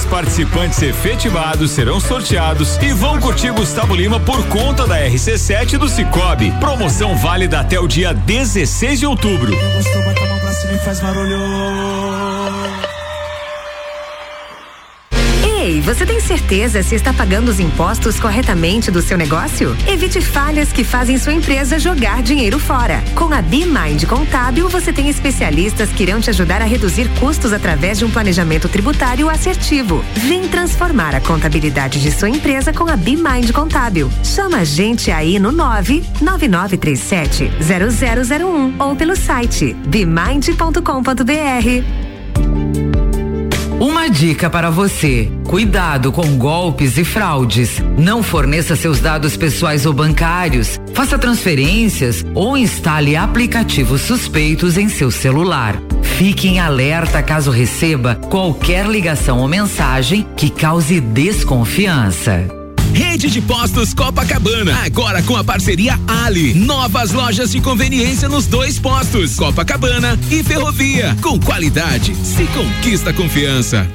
10 participantes efetivados serão sorteados e vão curtir Gustavo Lima por conta da RC7 do Cicobi. Promoção válida até o dia 16 de outubro. Você tem certeza se está pagando os impostos corretamente do seu negócio? Evite falhas que fazem sua empresa jogar dinheiro fora. Com a BeMind Contábil, você tem especialistas que irão te ajudar a reduzir custos através de um planejamento tributário assertivo. Vem transformar a contabilidade de sua empresa com a BeMind Contábil. Chama a gente aí no 99937 0001 ou pelo site bemind.com.br. Uma dica para você: cuidado com golpes e fraudes. Não forneça seus dados pessoais ou bancários, faça transferências ou instale aplicativos suspeitos em seu celular. Fique em alerta caso receba qualquer ligação ou mensagem que cause desconfiança. Rede de Postos Copacabana, agora com a parceria Ali. Novas lojas de conveniência nos dois postos, Copacabana e Ferrovia. Com qualidade, se conquista confiança.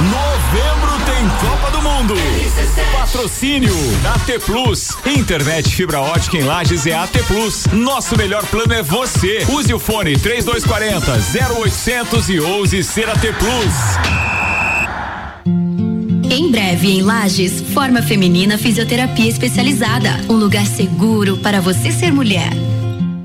Novembro tem Copa do Mundo. Patrocínio AT Plus. Internet fibra ótica em Lages é AT Plus. Nosso melhor plano é você. Use o fone 3240 0800 e ouse ser AT Plus. Em breve, em Lages, Forma Feminina Fisioterapia Especializada. Um lugar seguro para você ser mulher.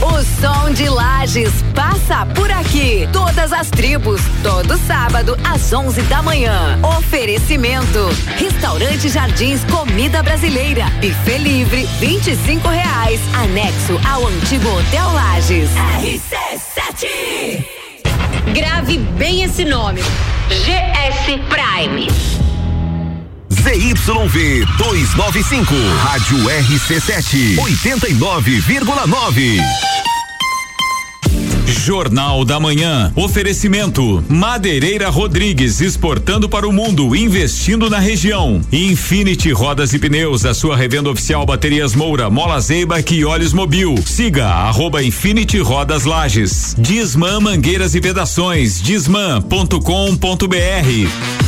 O som de Lages passa por aqui. Todas as tribos, todo sábado às 11 da manhã. Oferecimento: Restaurante Jardins Comida Brasileira. Buffet livre, 25 reais. Anexo ao antigo Hotel Lages. RC7. Grave bem esse nome. GS Prime. ZYV 295, Rádio RC7, 89,9. Jornal da Manhã. Oferecimento: Madeireira Rodrigues exportando para o mundo, investindo na região. Infinity Rodas e Pneus, a sua revenda oficial Baterias Moura, Mola Zeiba e Olhos Mobil. Siga arroba Infinity Rodas Lages. Disman Mangueiras e Vedações. Disman.com.br.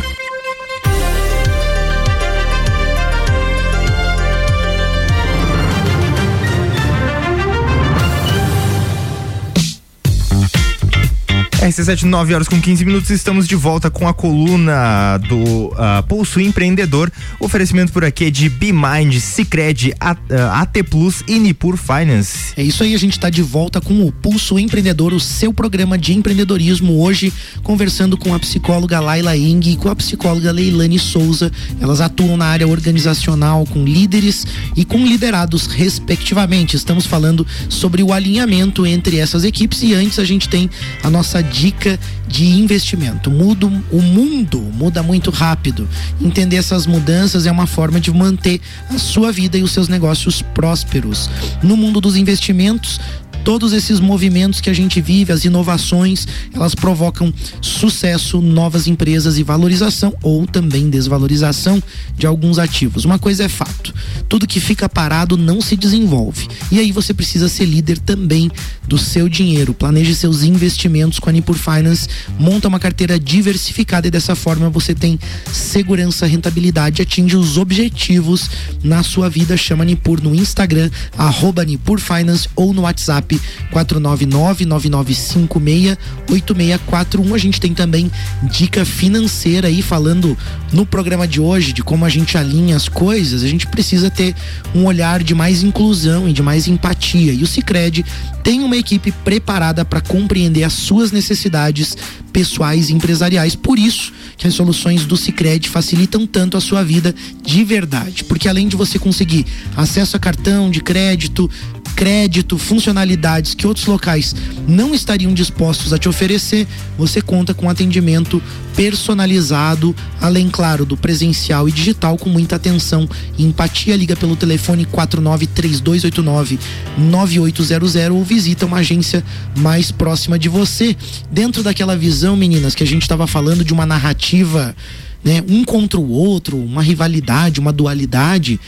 RC7, 9 horas com 15 minutos, estamos de volta com a coluna do uh, Pulso Empreendedor. Oferecimento por aqui de BeMind, Cicred, AT, uh, AT Plus e Nipur Finance. É isso aí, a gente está de volta com o Pulso Empreendedor, o seu programa de empreendedorismo. Hoje, conversando com a psicóloga Laila Ing e com a psicóloga Leilane Souza. Elas atuam na área organizacional com líderes e com liderados, respectivamente. Estamos falando sobre o alinhamento entre essas equipes e antes a gente tem a nossa dica de investimento. Muda, o mundo muda muito rápido. Entender essas mudanças é uma forma de manter a sua vida e os seus negócios prósperos. No mundo dos investimentos, todos esses movimentos que a gente vive, as inovações, elas provocam sucesso, novas empresas e valorização ou também desvalorização de alguns ativos. Uma coisa é fato: tudo que fica parado não se desenvolve. E aí você precisa ser líder também do seu dinheiro. Planeje seus investimentos com a Nipur Finance, monta uma carteira diversificada e dessa forma você tem segurança, rentabilidade, atinge os objetivos na sua vida. Chama Nipur no Instagram, arroba Nipur Finance ou no WhatsApp 499-9956-8641. A gente tem também dica financeira aí falando no programa de hoje de como a gente alinha as coisas. A gente precisa ter um olhar de mais inclusão e de mais empatia. E o Cicred tem uma equipe preparada para compreender as suas necessidades pessoais e empresariais. Por isso que as soluções do Cicred facilitam tanto a sua vida de verdade, porque além de você conseguir acesso a cartão de crédito, crédito, funcionalidades que outros locais não estariam dispostos a te oferecer, você conta com atendimento personalizado, além, claro, do presencial e digital, com muita atenção e empatia. Liga pelo telefone 493289-9800 ou visita uma agência mais próxima de você. Dentro daquela visão, meninas, que a gente estava falando de uma narrativa, né, um contra o outro, uma rivalidade, uma dualidade,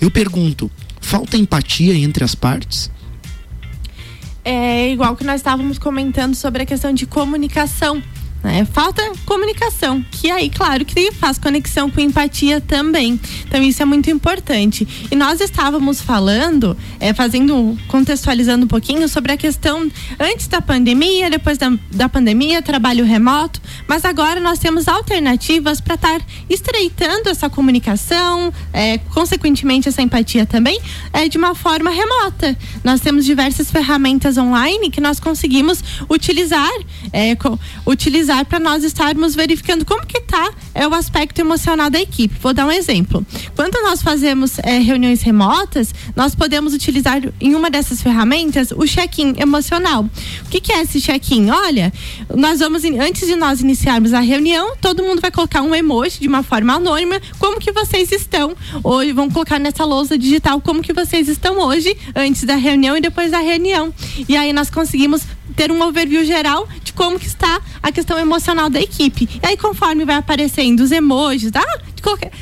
eu pergunto falta empatia entre as partes? É igual que nós estávamos comentando sobre a questão de comunicação. Né? Falta comunicação, que aí, claro, que faz conexão com empatia também. Então, isso é muito importante. E nós estávamos falando, é, fazendo, contextualizando um pouquinho sobre a questão antes da pandemia, depois da, da pandemia, trabalho remoto, mas agora nós temos alternativas para estar estreitando essa comunicação, é, consequentemente, essa empatia também, é, de uma forma remota. Nós temos diversas ferramentas online que nós conseguimos utilizar, é, utilizar utilizar para nós estarmos verificando como que está é, o aspecto emocional da equipe. Vou dar um exemplo. Quando nós fazemos é, reuniões remotas, nós podemos utilizar em uma dessas ferramentas o check-in emocional. O que, que é esse check-in? Olha, nós vamos antes de nós iniciarmos a reunião, todo mundo vai colocar um emoji de uma forma anônima, como que vocês estão hoje, vão colocar nessa lousa digital como que vocês estão hoje, antes da reunião e depois da reunião. E aí nós conseguimos ter um overview geral de como que está a questão emocional da equipe. E aí, conforme vai aparecendo os emojis, tá?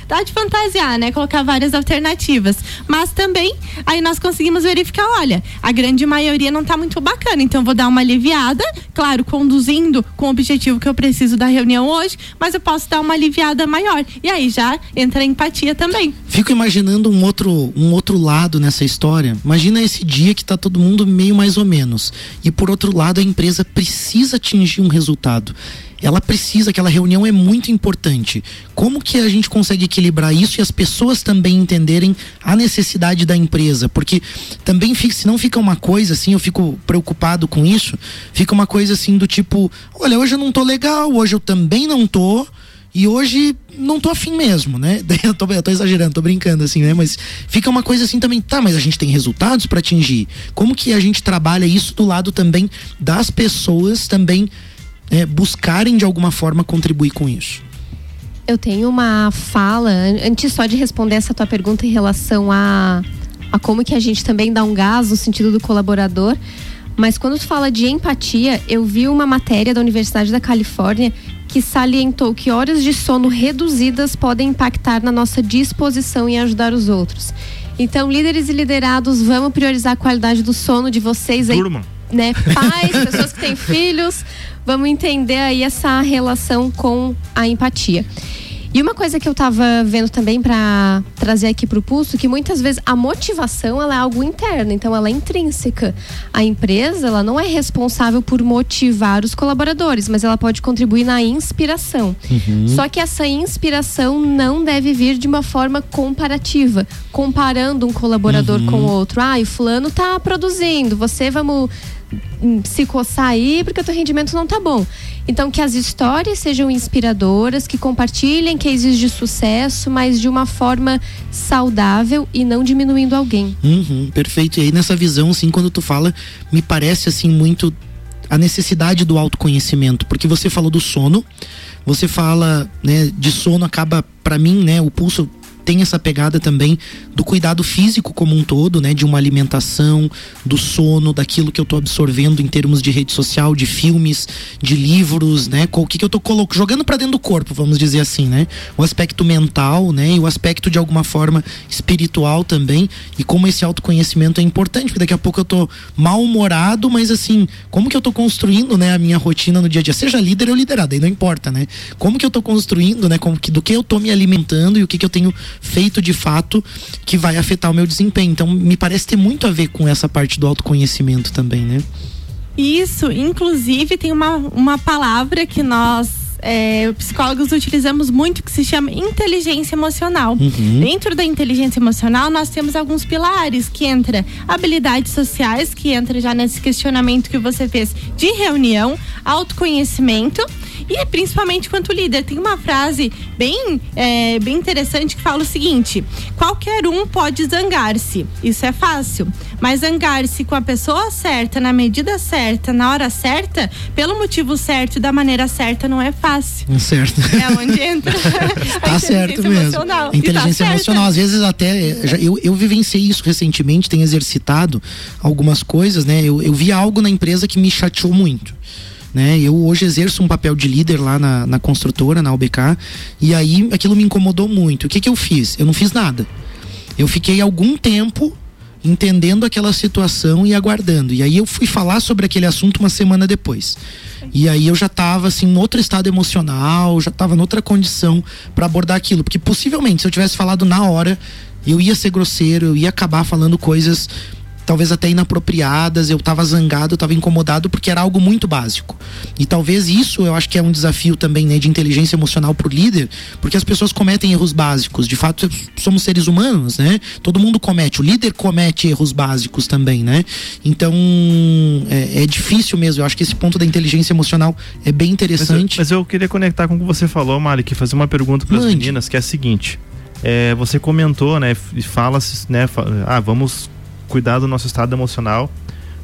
Dá de fantasiar, né? Colocar várias alternativas. Mas também, aí nós conseguimos verificar, olha, a grande maioria não tá muito bacana, então vou dar uma aliviada, claro, conduzindo com o objetivo que eu preciso da reunião hoje, mas eu posso dar uma aliviada maior. E aí já entra a empatia também. Fico imaginando um outro, um outro lado nessa história. Imagina esse dia que tá todo mundo meio mais ou menos. E por outro lado, a empresa precisa atingir um resultado ela precisa, aquela reunião é muito importante. Como que a gente consegue equilibrar isso e as pessoas também entenderem a necessidade da empresa? Porque também se não fica uma coisa assim, eu fico preocupado com isso, fica uma coisa assim do tipo, olha, hoje eu não tô legal, hoje eu também não tô. E hoje não tô afim mesmo, né? Eu tô, eu tô exagerando, tô brincando assim, né? Mas fica uma coisa assim também, tá, mas a gente tem resultados para atingir. Como que a gente trabalha isso do lado também das pessoas também é, buscarem de alguma forma contribuir com isso. Eu tenho uma fala, antes só de responder essa tua pergunta em relação a, a como que a gente também dá um gás no sentido do colaborador, mas quando tu fala de empatia, eu vi uma matéria da Universidade da Califórnia que salientou que horas de sono reduzidas podem impactar na nossa disposição em ajudar os outros. Então, líderes e liderados, vamos priorizar a qualidade do sono de vocês aí. Turma. Né? Pais, pessoas que têm filhos, vamos entender aí essa relação com a empatia. E uma coisa que eu estava vendo também para trazer aqui para o pulso, que muitas vezes a motivação ela é algo interno, então ela é intrínseca. A empresa ela não é responsável por motivar os colaboradores, mas ela pode contribuir na inspiração. Uhum. Só que essa inspiração não deve vir de uma forma comparativa, comparando um colaborador uhum. com o outro. Ah, o fulano está produzindo, você vamos se coçar aí porque o teu rendimento não tá bom. Então que as histórias sejam inspiradoras, que compartilhem cases de sucesso, mas de uma forma saudável e não diminuindo alguém. Uhum, perfeito. E aí nessa visão, assim, quando tu fala, me parece assim muito a necessidade do autoconhecimento, porque você falou do sono, você fala, né, de sono acaba para mim, né, o pulso tem essa pegada também do cuidado físico como um todo, né? De uma alimentação, do sono, daquilo que eu tô absorvendo em termos de rede social, de filmes, de livros, né? O que, que eu colocando, jogando para dentro do corpo, vamos dizer assim, né? O aspecto mental, né? E o aspecto de alguma forma espiritual também. E como esse autoconhecimento é importante, porque daqui a pouco eu tô mal-humorado, mas assim, como que eu tô construindo, né, a minha rotina no dia a dia? Seja líder ou liderada, aí não importa, né? Como que eu tô construindo, né? Como que, do que eu tô me alimentando e o que, que eu tenho feito de fato que vai afetar o meu desempenho. Então, me parece ter muito a ver com essa parte do autoconhecimento também, né? Isso, inclusive tem uma, uma palavra que nós é, psicólogos utilizamos muito que se chama inteligência emocional. Uhum. Dentro da inteligência emocional, nós temos alguns pilares que entra habilidades sociais, que entra já nesse questionamento que você fez de reunião, autoconhecimento e principalmente quanto líder. Tem uma frase bem, é, bem interessante que fala o seguinte: qualquer um pode zangar-se, isso é fácil, mas zangar-se com a pessoa certa, na medida certa, na hora certa, pelo motivo certo e da maneira certa, não é fácil. Certo. É onde entra. tá certo mesmo. Emocional. Inteligência tá emocional, às vezes até. Já, eu, eu vivenciei isso recentemente, tenho exercitado algumas coisas, né? Eu, eu vi algo na empresa que me chateou muito né? Eu hoje exerço um papel de líder lá na, na construtora, na UBK, e aí aquilo me incomodou muito. O que que eu fiz? Eu não fiz nada. Eu fiquei algum tempo entendendo aquela situação e aguardando. E aí eu fui falar sobre aquele assunto uma semana depois. E aí eu já estava assim, em outro estado emocional, já estava em outra condição para abordar aquilo, porque possivelmente se eu tivesse falado na hora, eu ia ser grosseiro, eu ia acabar falando coisas talvez até inapropriadas, eu estava zangado, eu estava incomodado porque era algo muito básico. E talvez isso eu acho que é um desafio também, né, de inteligência emocional pro líder, porque as pessoas cometem erros básicos. De fato, somos seres humanos, né? Todo mundo comete, o líder comete erros básicos também, né? Então, é, é difícil mesmo. Eu acho que esse ponto da inteligência emocional é bem interessante. Mas eu, mas eu queria conectar com o que você falou, Mari, que fazer uma pergunta para as meninas, que é a seguinte: é, você comentou, né, e fala, né, ah, vamos cuidar do nosso estado emocional.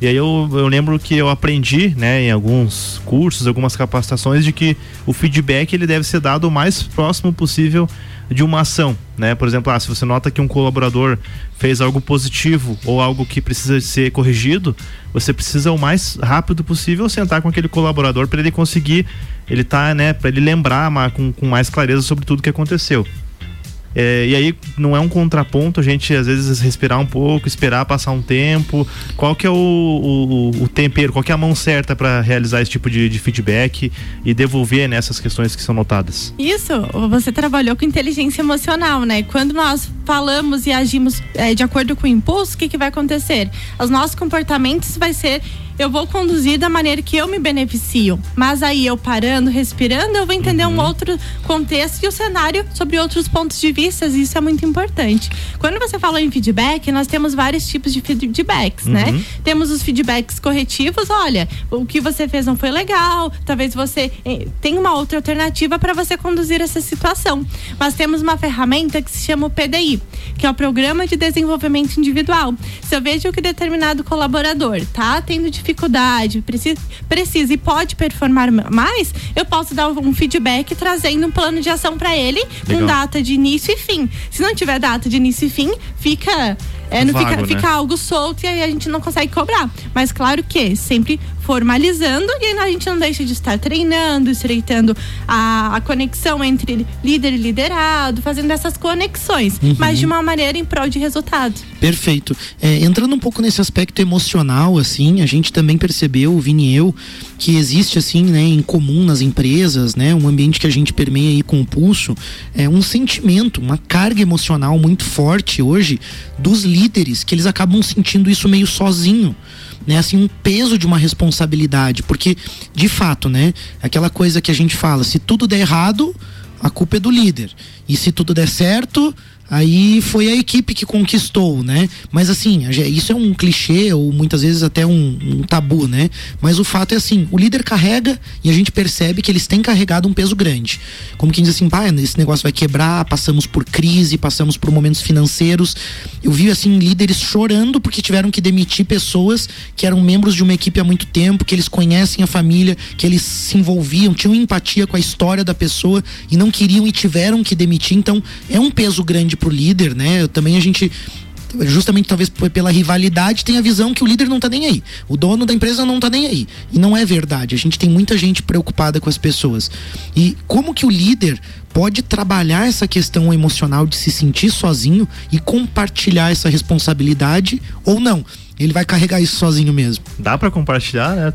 E aí eu, eu lembro que eu aprendi, né, em alguns cursos, algumas capacitações, de que o feedback ele deve ser dado o mais próximo possível de uma ação, né? Por exemplo, ah, se você nota que um colaborador fez algo positivo ou algo que precisa ser corrigido, você precisa o mais rápido possível sentar com aquele colaborador para ele conseguir, ele tá, né, para ele lembrar com, com mais clareza sobre tudo que aconteceu. É, e aí não é um contraponto a gente às vezes respirar um pouco, esperar passar um tempo. Qual que é o, o, o tempero, qual que é a mão certa para realizar esse tipo de, de, feedback e devolver nessas questões que são notadas? Isso, você trabalhou com inteligência emocional, né? Quando nós falamos e agimos é, de acordo com o impulso, o que, que vai acontecer? Os nossos comportamentos vai ser eu vou conduzir da maneira que eu me beneficio. Mas aí eu parando, respirando, eu vou entender uhum. um outro contexto e o cenário sobre outros pontos de vista, e isso é muito importante. Quando você fala em feedback, nós temos vários tipos de feedbacks, né? uhum. né? Temos os feedbacks corretivos, olha, o que você fez não foi legal, talvez você eh, tenha uma outra alternativa para você conduzir essa situação. Mas temos uma ferramenta que se chama o PDI, que é o Programa de Desenvolvimento Individual. Se eu vejo que determinado colaborador tá tendo dificuldade precisa, precisa e pode performar mais, eu posso dar um feedback trazendo um plano de ação para ele Legal. com data de início e fim. Se não tiver data de início e fim, fica é, não Vago, fica, né? fica algo solto e aí a gente não consegue cobrar. Mas claro que sempre formalizando e a gente não deixa de estar treinando, estreitando a, a conexão entre líder e liderado, fazendo essas conexões, uhum. mas de uma maneira em prol de resultado. Perfeito. É, entrando um pouco nesse aspecto emocional, assim, a gente também percebeu, o Vini e eu, que existe assim, né, em comum nas empresas, né, um ambiente que a gente permeia aí com o pulso, é um sentimento, uma carga emocional muito forte hoje dos líderes, que eles acabam sentindo isso meio sozinho né, assim, um peso de uma responsabilidade, porque de fato, né, aquela coisa que a gente fala, se tudo der errado, a culpa é do líder. E se tudo der certo, aí foi a equipe que conquistou, né? Mas assim, isso é um clichê ou muitas vezes até um, um, tabu, né? Mas o fato é assim, o líder carrega e a gente percebe que eles têm carregado um peso grande. Como quem diz assim, pá, esse negócio vai quebrar, passamos por crise, passamos por momentos financeiros. Eu vi assim líderes chorando porque tiveram que demitir pessoas que eram membros de uma equipe há muito tempo, que eles conhecem a família, que eles se envolviam, tinham empatia com a história da pessoa e não queriam e tiveram que demitir. Então, é um peso grande pro líder, né? Também a gente justamente talvez pela rivalidade, tem a visão que o líder não tá nem aí. O dono da empresa não tá nem aí. E não é verdade. A gente tem muita gente preocupada com as pessoas. E como que o líder pode trabalhar essa questão emocional de se sentir sozinho e compartilhar essa responsabilidade ou não? Ele vai carregar isso sozinho mesmo. Dá para compartilhar, né?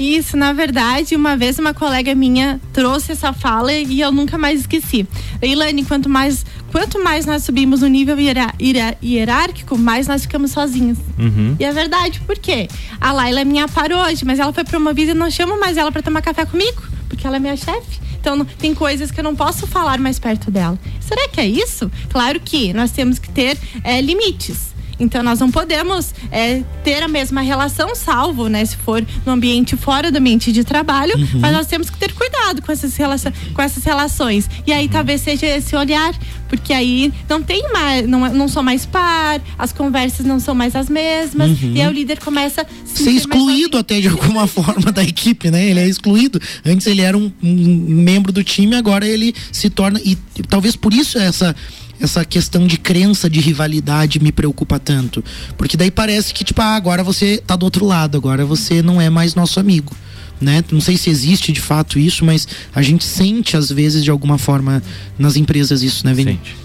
Isso, na verdade, uma vez uma colega minha trouxe essa fala e eu nunca mais esqueci. Leilane, quanto mais, quanto mais nós subimos no nível hierárquico, mais nós ficamos sozinhos. Uhum. E é verdade, por quê? A Laila é minha par hoje, mas ela foi promovida e não chamo mais ela para tomar café comigo, porque ela é minha chefe. Então tem coisas que eu não posso falar mais perto dela. Será que é isso? Claro que nós temos que ter é, limites. Então nós não podemos é, ter a mesma relação, salvo, né, se for no ambiente fora do ambiente de trabalho, uhum. mas nós temos que ter cuidado com essas, relações, com essas relações. E aí talvez seja esse olhar, porque aí não tem mais, não, não sou mais par, as conversas não são mais as mesmas, uhum. e aí o líder começa a ser excluído até de alguma forma da equipe, né? Ele é excluído. Antes ele era um, um membro do time, agora ele se torna e talvez por isso essa essa questão de crença de rivalidade me preocupa tanto. Porque daí parece que, tipo, ah, agora você tá do outro lado, agora você não é mais nosso amigo. Né? Não sei se existe de fato isso, mas a gente sente às vezes de alguma forma nas empresas isso, né, Vini? Sente.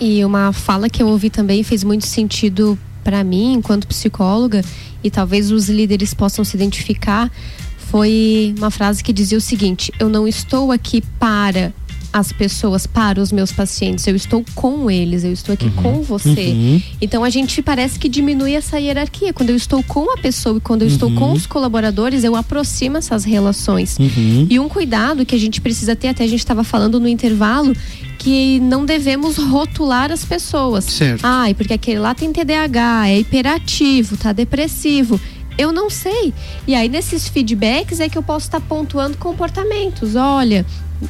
E uma fala que eu ouvi também fez muito sentido para mim enquanto psicóloga e talvez os líderes possam se identificar foi uma frase que dizia o seguinte: eu não estou aqui para as pessoas para os meus pacientes, eu estou com eles, eu estou aqui uhum. com você. Uhum. Então a gente parece que diminui essa hierarquia. Quando eu estou com a pessoa e quando eu uhum. estou com uhum. os colaboradores, eu aproximo essas relações. Uhum. E um cuidado que a gente precisa ter, até a gente estava falando no intervalo, que não devemos rotular as pessoas. Certo. Ai, porque aquele lá tem TDAH, é hiperativo, tá depressivo eu não sei. E aí, nesses feedbacks, é que eu posso estar pontuando comportamentos. Olha,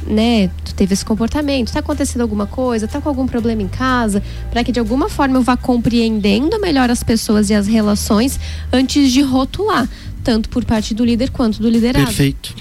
né, tu teve esse comportamento, está acontecendo alguma coisa, está com algum problema em casa, para que de alguma forma eu vá compreendendo melhor as pessoas e as relações antes de rotular, tanto por parte do líder quanto do liderado. Perfeito.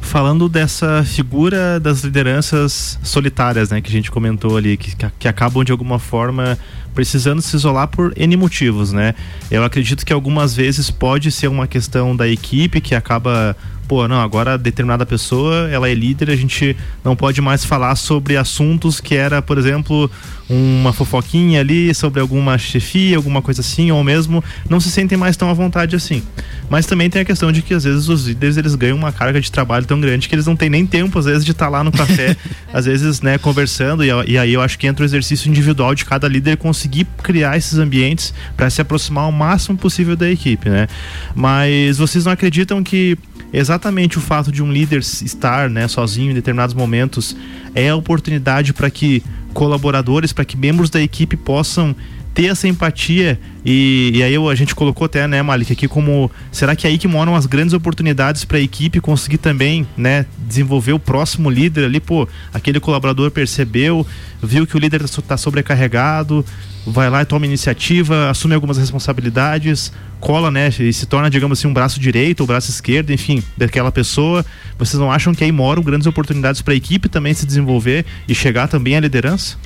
Falando dessa figura das lideranças solitárias, né, que a gente comentou ali, que, que acabam de alguma forma precisando se isolar por N motivos, né? Eu acredito que algumas vezes pode ser uma questão da equipe que acaba pô, não, agora determinada pessoa, ela é líder, a gente não pode mais falar sobre assuntos que era, por exemplo, uma fofoquinha ali sobre alguma chefia, alguma coisa assim, ou mesmo não se sentem mais tão à vontade assim. Mas também tem a questão de que às vezes os líderes eles ganham uma carga de trabalho tão grande que eles não têm nem tempo às vezes de estar tá lá no café, às vezes, né, conversando e, e, aí eu acho que entra o exercício individual de cada líder conseguir criar esses ambientes para se aproximar ao máximo possível da equipe, né? Mas vocês não acreditam que exatamente o fato de um líder estar né, sozinho em determinados momentos é a oportunidade para que colaboradores, para que membros da equipe possam ter essa empatia e, e aí a gente colocou até, né, Malik, aqui como será que é aí que moram as grandes oportunidades para a equipe conseguir também, né, desenvolver o próximo líder ali, pô, aquele colaborador percebeu, viu que o líder está tá sobrecarregado, vai lá e toma iniciativa, assume algumas responsabilidades, cola, né, e se torna, digamos assim, um braço direito ou braço esquerdo, enfim, daquela pessoa. Vocês não acham que aí moram grandes oportunidades para a equipe também se desenvolver e chegar também à liderança?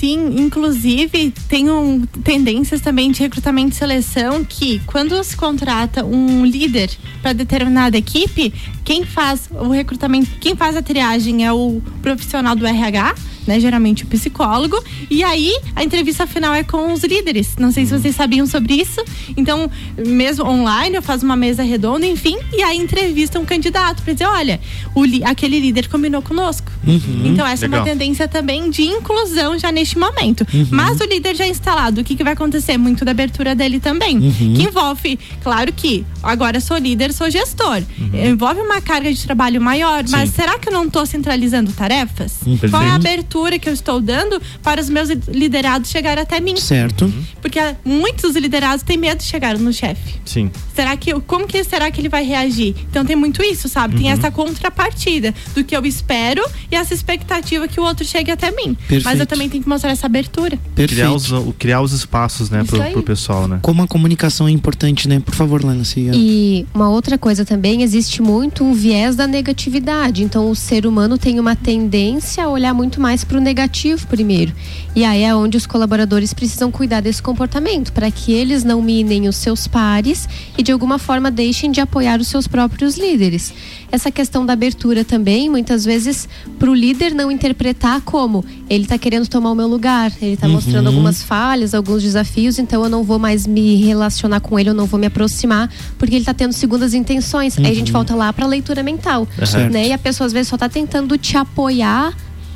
Sim, inclusive tem um, tendências também de recrutamento e seleção que quando se contrata um líder para determinada equipe, quem faz o recrutamento, quem faz a triagem é o profissional do RH né? Geralmente o psicólogo. E aí a entrevista final é com os líderes. Não sei se vocês sabiam sobre isso. Então, mesmo online, eu faço uma mesa redonda, enfim, e aí entrevista um candidato para dizer, olha, o aquele líder combinou conosco. Uhum, então essa legal. é uma tendência também de inclusão já neste momento. Uhum. Mas o líder já instalado, o que, que vai acontecer? Muito da abertura dele também. Uhum. Que envolve, claro que agora sou líder, sou gestor. Uhum. Envolve uma carga de trabalho maior, Sim. mas será que eu não estou centralizando tarefas? Uhum. Qual é a abertura? Abertura que eu estou dando para os meus liderados chegar até mim. Certo. Uhum. Porque muitos liderados têm medo de chegar no chefe. Sim. Será que como que será que ele vai reagir? Então tem muito isso, sabe? Uhum. Tem essa contrapartida do que eu espero e essa expectativa que o outro chegue até mim. Perfeito. Mas eu também tenho que mostrar essa abertura. Perfeito. Criar os, criar os espaços, né, pro, pro, pessoal, né? Como a comunicação é importante, né? Por favor, Lana, siga. E uma outra coisa também, existe muito um viés da negatividade. Então o ser humano tem uma tendência a olhar muito mais mais para o negativo primeiro. E aí é onde os colaboradores precisam cuidar desse comportamento, para que eles não minem os seus pares e de alguma forma deixem de apoiar os seus próprios líderes. Essa questão da abertura também, muitas vezes, para o líder não interpretar como ele está querendo tomar o meu lugar, ele está uhum. mostrando algumas falhas, alguns desafios, então eu não vou mais me relacionar com ele, eu não vou me aproximar, porque ele está tendo segundas intenções. Uhum. Aí a gente uhum. volta lá para a leitura mental, uhum. né? E a pessoa às vezes só está tentando te apoiar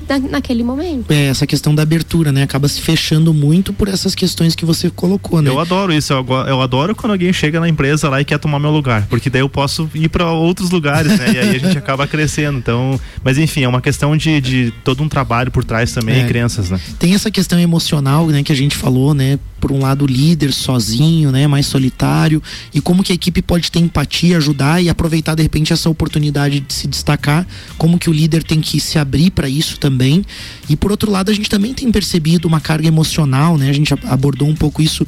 na, naquele momento. É, essa questão da abertura, né? Acaba se fechando muito por essas questões que você colocou, né? Eu adoro isso, eu, eu adoro quando alguém chega na empresa lá e quer tomar meu lugar, porque daí eu posso ir para outros lugares, né? e aí a gente acaba crescendo. Então, mas enfim, é uma questão de, de todo um trabalho por trás também, é. crianças, né? Tem essa questão emocional, né, que a gente falou, né? Por um lado, líder sozinho, né? Mais solitário. E como que a equipe pode ter empatia, ajudar e aproveitar de repente essa oportunidade de se destacar. Como que o líder tem que se abrir para isso também também. E por outro lado, a gente também tem percebido uma carga emocional, né? A gente abordou um pouco isso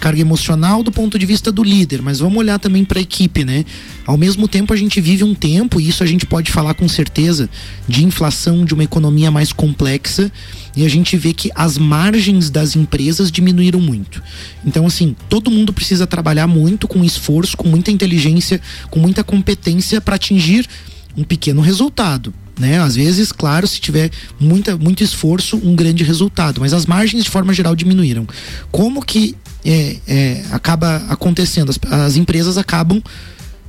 carga emocional do ponto de vista do líder, mas vamos olhar também para a equipe, né? Ao mesmo tempo a gente vive um tempo, e isso a gente pode falar com certeza, de inflação de uma economia mais complexa, e a gente vê que as margens das empresas diminuíram muito. Então assim, todo mundo precisa trabalhar muito com esforço, com muita inteligência, com muita competência para atingir um pequeno resultado né? Às vezes, claro, se tiver muita, muito esforço, um grande resultado, mas as margens de forma geral diminuíram. Como que é, é, acaba acontecendo? As, as empresas acabam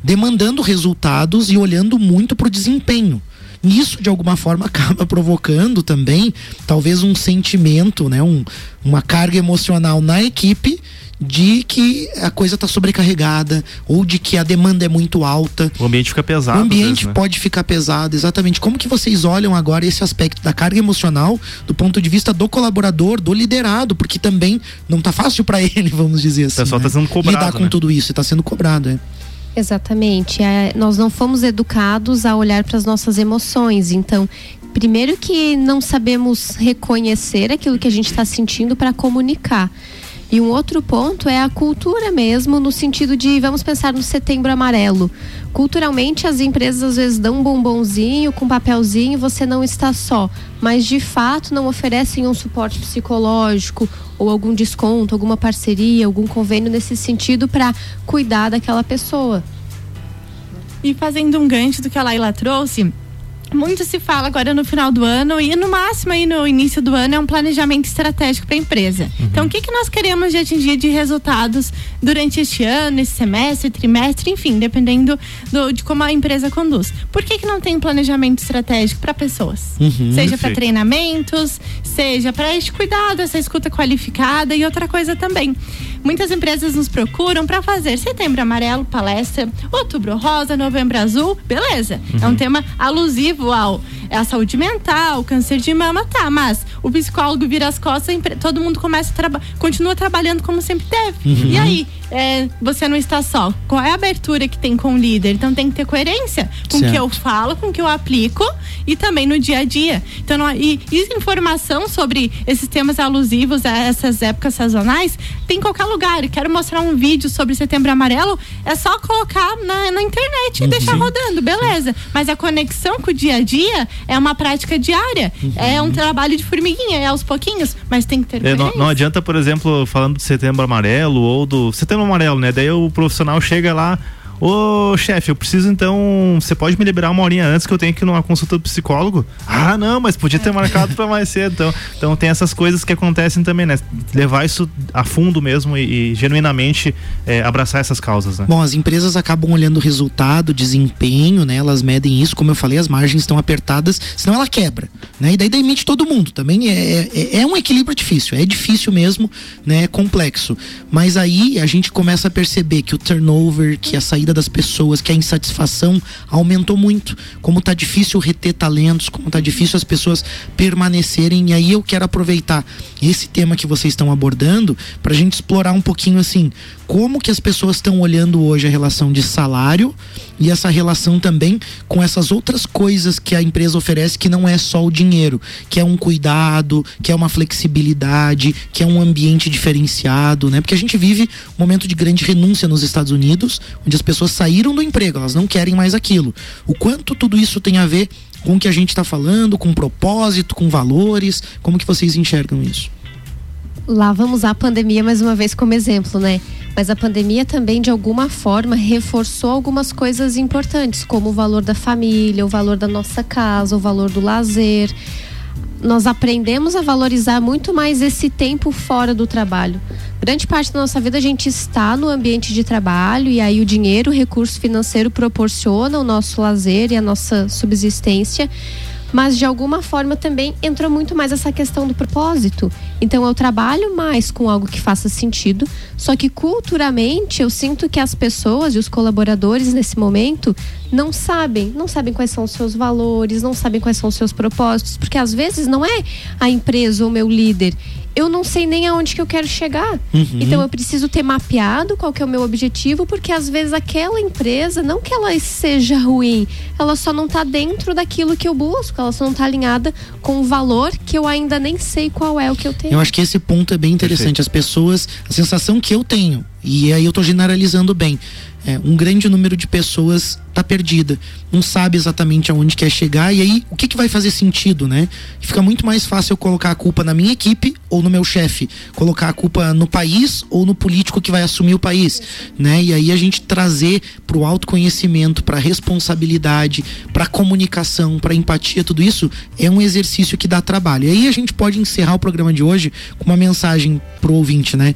demandando resultados e olhando muito para o desempenho. Isso, de alguma forma, acaba provocando também, talvez, um sentimento, né? um, uma carga emocional na equipe de que a coisa está sobrecarregada ou de que a demanda é muito alta. O ambiente fica pesado. O ambiente vezes, né? pode ficar pesado, exatamente. Como que vocês olham agora esse aspecto da carga emocional do ponto de vista do colaborador, do liderado, porque também não está fácil para ele, vamos dizer assim. O pessoal está né? sendo cobrado. Lidar com né? tudo isso, está sendo cobrado, é. Exatamente. É, nós não fomos educados a olhar para as nossas emoções. Então, primeiro que não sabemos reconhecer aquilo que a gente está sentindo para comunicar. E um outro ponto é a cultura mesmo, no sentido de, vamos pensar no setembro amarelo. Culturalmente, as empresas às vezes dão um bombonzinho com papelzinho, você não está só. Mas de fato não oferecem um suporte psicológico ou algum desconto, alguma parceria, algum convênio nesse sentido para cuidar daquela pessoa. E fazendo um gancho do que a Laila trouxe, muito se fala agora no final do ano e no máximo aí no início do ano é um planejamento estratégico para a empresa. Uhum. Então, o que, que nós queremos de atingir de resultados durante este ano, esse semestre, trimestre, enfim, dependendo do, de como a empresa conduz. Por que, que não tem planejamento estratégico para pessoas? Uhum, seja para treinamentos, seja para este cuidado, essa escuta qualificada e outra coisa também. Muitas empresas nos procuram para fazer setembro amarelo, palestra, outubro rosa, novembro azul, beleza. Uhum. É um tema alusivo é a saúde mental, câncer de mama, tá, mas o psicólogo vira as costas, todo mundo começa a traba continua trabalhando como sempre teve. Uhum. E aí, é, você não está só. Qual é a abertura que tem com o líder? Então tem que ter coerência com o que eu falo, com o que eu aplico e também no dia a dia. Então, não, e, e informação sobre esses temas alusivos a essas épocas sazonais tem em qualquer lugar. quero mostrar um vídeo sobre setembro amarelo, é só colocar na, na internet e deixar uhum. rodando, beleza. Mas a conexão com o dia a dia é uma prática diária. Uhum. É um trabalho de formiguinha, é aos pouquinhos, mas tem que ter. É, não, não, adianta, por exemplo, falando de setembro amarelo ou do. Setembro amarelo, né? Daí o profissional chega lá Ô chefe, eu preciso então. Você pode me liberar uma horinha antes que eu tenho que ir numa consulta do psicólogo? Ah, não, mas podia ter marcado para mais cedo. Então, então tem essas coisas que acontecem também, né? Levar isso a fundo mesmo e, e genuinamente é, abraçar essas causas, né? Bom, as empresas acabam olhando o resultado, desempenho, né? Elas medem isso, como eu falei, as margens estão apertadas, senão ela quebra, né? E daí demite todo mundo. Também é, é, é um equilíbrio difícil, é difícil mesmo, né? É complexo. Mas aí a gente começa a perceber que o turnover, que a saída saída das pessoas, que a insatisfação aumentou muito. Como tá difícil reter talentos, como tá difícil as pessoas permanecerem. E aí eu quero aproveitar esse tema que vocês estão abordando para a gente explorar um pouquinho assim como que as pessoas estão olhando hoje a relação de salário e essa relação também com essas outras coisas que a empresa oferece que não é só o dinheiro, que é um cuidado, que é uma flexibilidade, que é um ambiente diferenciado, né? Porque a gente vive um momento de grande renúncia nos Estados Unidos, onde as pessoas saíram do emprego, elas não querem mais aquilo. O quanto tudo isso tem a ver com o que a gente está falando, com propósito, com valores? Como que vocês enxergam isso? Lá vamos a pandemia mais uma vez como exemplo, né? Mas a pandemia também, de alguma forma, reforçou algumas coisas importantes, como o valor da família, o valor da nossa casa, o valor do lazer. Nós aprendemos a valorizar muito mais esse tempo fora do trabalho. Grande parte da nossa vida a gente está no ambiente de trabalho e aí o dinheiro, o recurso financeiro proporciona o nosso lazer e a nossa subsistência mas de alguma forma também entrou muito mais essa questão do propósito. Então eu trabalho mais com algo que faça sentido, só que culturalmente eu sinto que as pessoas e os colaboradores nesse momento não sabem, não sabem quais são os seus valores, não sabem quais são os seus propósitos, porque às vezes não é a empresa ou o meu líder eu não sei nem aonde que eu quero chegar. Uhum. Então eu preciso ter mapeado qual que é o meu objetivo, porque às vezes aquela empresa, não que ela seja ruim, ela só não está dentro daquilo que eu busco, ela só não está alinhada com o valor que eu ainda nem sei qual é o que eu tenho. Eu acho que esse ponto é bem interessante. Perfeito. As pessoas, a sensação que eu tenho, e aí eu estou generalizando bem, é, um grande número de pessoas está perdida, não sabe exatamente aonde quer chegar e aí o que, que vai fazer sentido, né? Fica muito mais fácil eu colocar a culpa na minha equipe ou no meu chefe, colocar a culpa no país ou no político que vai assumir o país, né? E aí a gente trazer para o autoconhecimento, para responsabilidade, para comunicação, para empatia, tudo isso é um exercício que dá trabalho. E aí a gente pode encerrar o programa de hoje com uma mensagem pro ouvinte, né?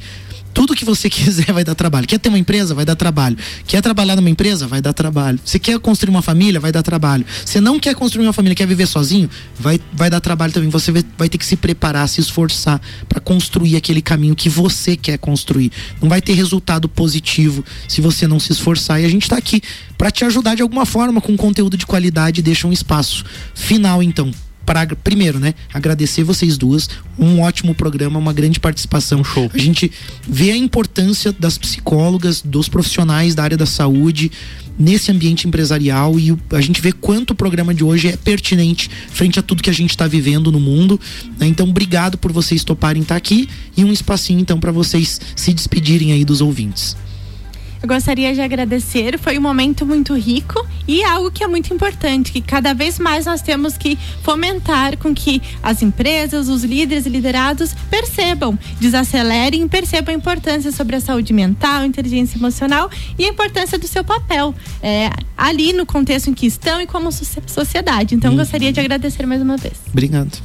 Tudo que você quiser vai dar trabalho. Quer ter uma empresa? Vai dar trabalho. Quer trabalhar numa empresa? Vai dar trabalho. Você quer construir uma família? Vai dar trabalho. Você não quer construir uma família, quer viver sozinho? Vai, vai dar trabalho também. Você vai ter que se preparar, se esforçar para construir aquele caminho que você quer construir. Não vai ter resultado positivo se você não se esforçar. E a gente está aqui para te ajudar de alguma forma com conteúdo de qualidade. Deixa um espaço final, então para primeiro, né, agradecer vocês duas, um ótimo programa, uma grande participação. Show. A gente vê a importância das psicólogas, dos profissionais da área da saúde nesse ambiente empresarial e a gente vê quanto o programa de hoje é pertinente frente a tudo que a gente está vivendo no mundo. Né? Então, obrigado por vocês toparem estar tá aqui e um espacinho então para vocês se despedirem aí dos ouvintes. Eu gostaria de agradecer, foi um momento muito rico e algo que é muito importante, que cada vez mais nós temos que fomentar com que as empresas, os líderes e liderados percebam, desacelerem e percebam a importância sobre a saúde mental, inteligência emocional e a importância do seu papel é, ali no contexto em que estão e como sociedade. Então, uhum. gostaria de agradecer mais uma vez. Obrigado.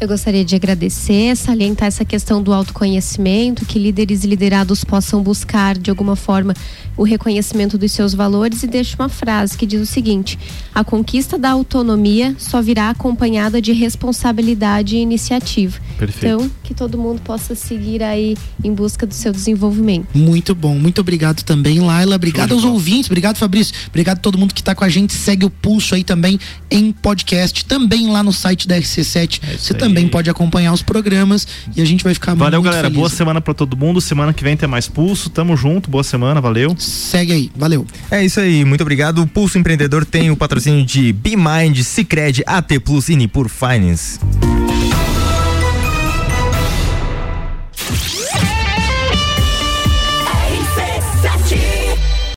Eu gostaria de agradecer, salientar essa questão do autoconhecimento, que líderes e liderados possam buscar de alguma forma o reconhecimento dos seus valores e deixo uma frase que diz o seguinte: a conquista da autonomia só virá acompanhada de responsabilidade e iniciativa. Perfeito. Então, que todo mundo possa seguir aí em busca do seu desenvolvimento. Muito bom, muito obrigado também, Laila. Obrigado aos ouvintes, obrigado, Fabrício. Obrigado a todo mundo que está com a gente. Segue o pulso aí também em podcast, também lá no site da RC7. É Você também pode acompanhar os programas e a gente vai ficar valeu, muito galera. Feliz. Boa semana para todo mundo. Semana que vem tem mais pulso. Tamo junto. Boa semana, valeu segue aí. Valeu. É isso aí, muito obrigado. O Pulso Empreendedor tem o patrocínio de BeMind, Cicred, AT Plus e Nipur Finance.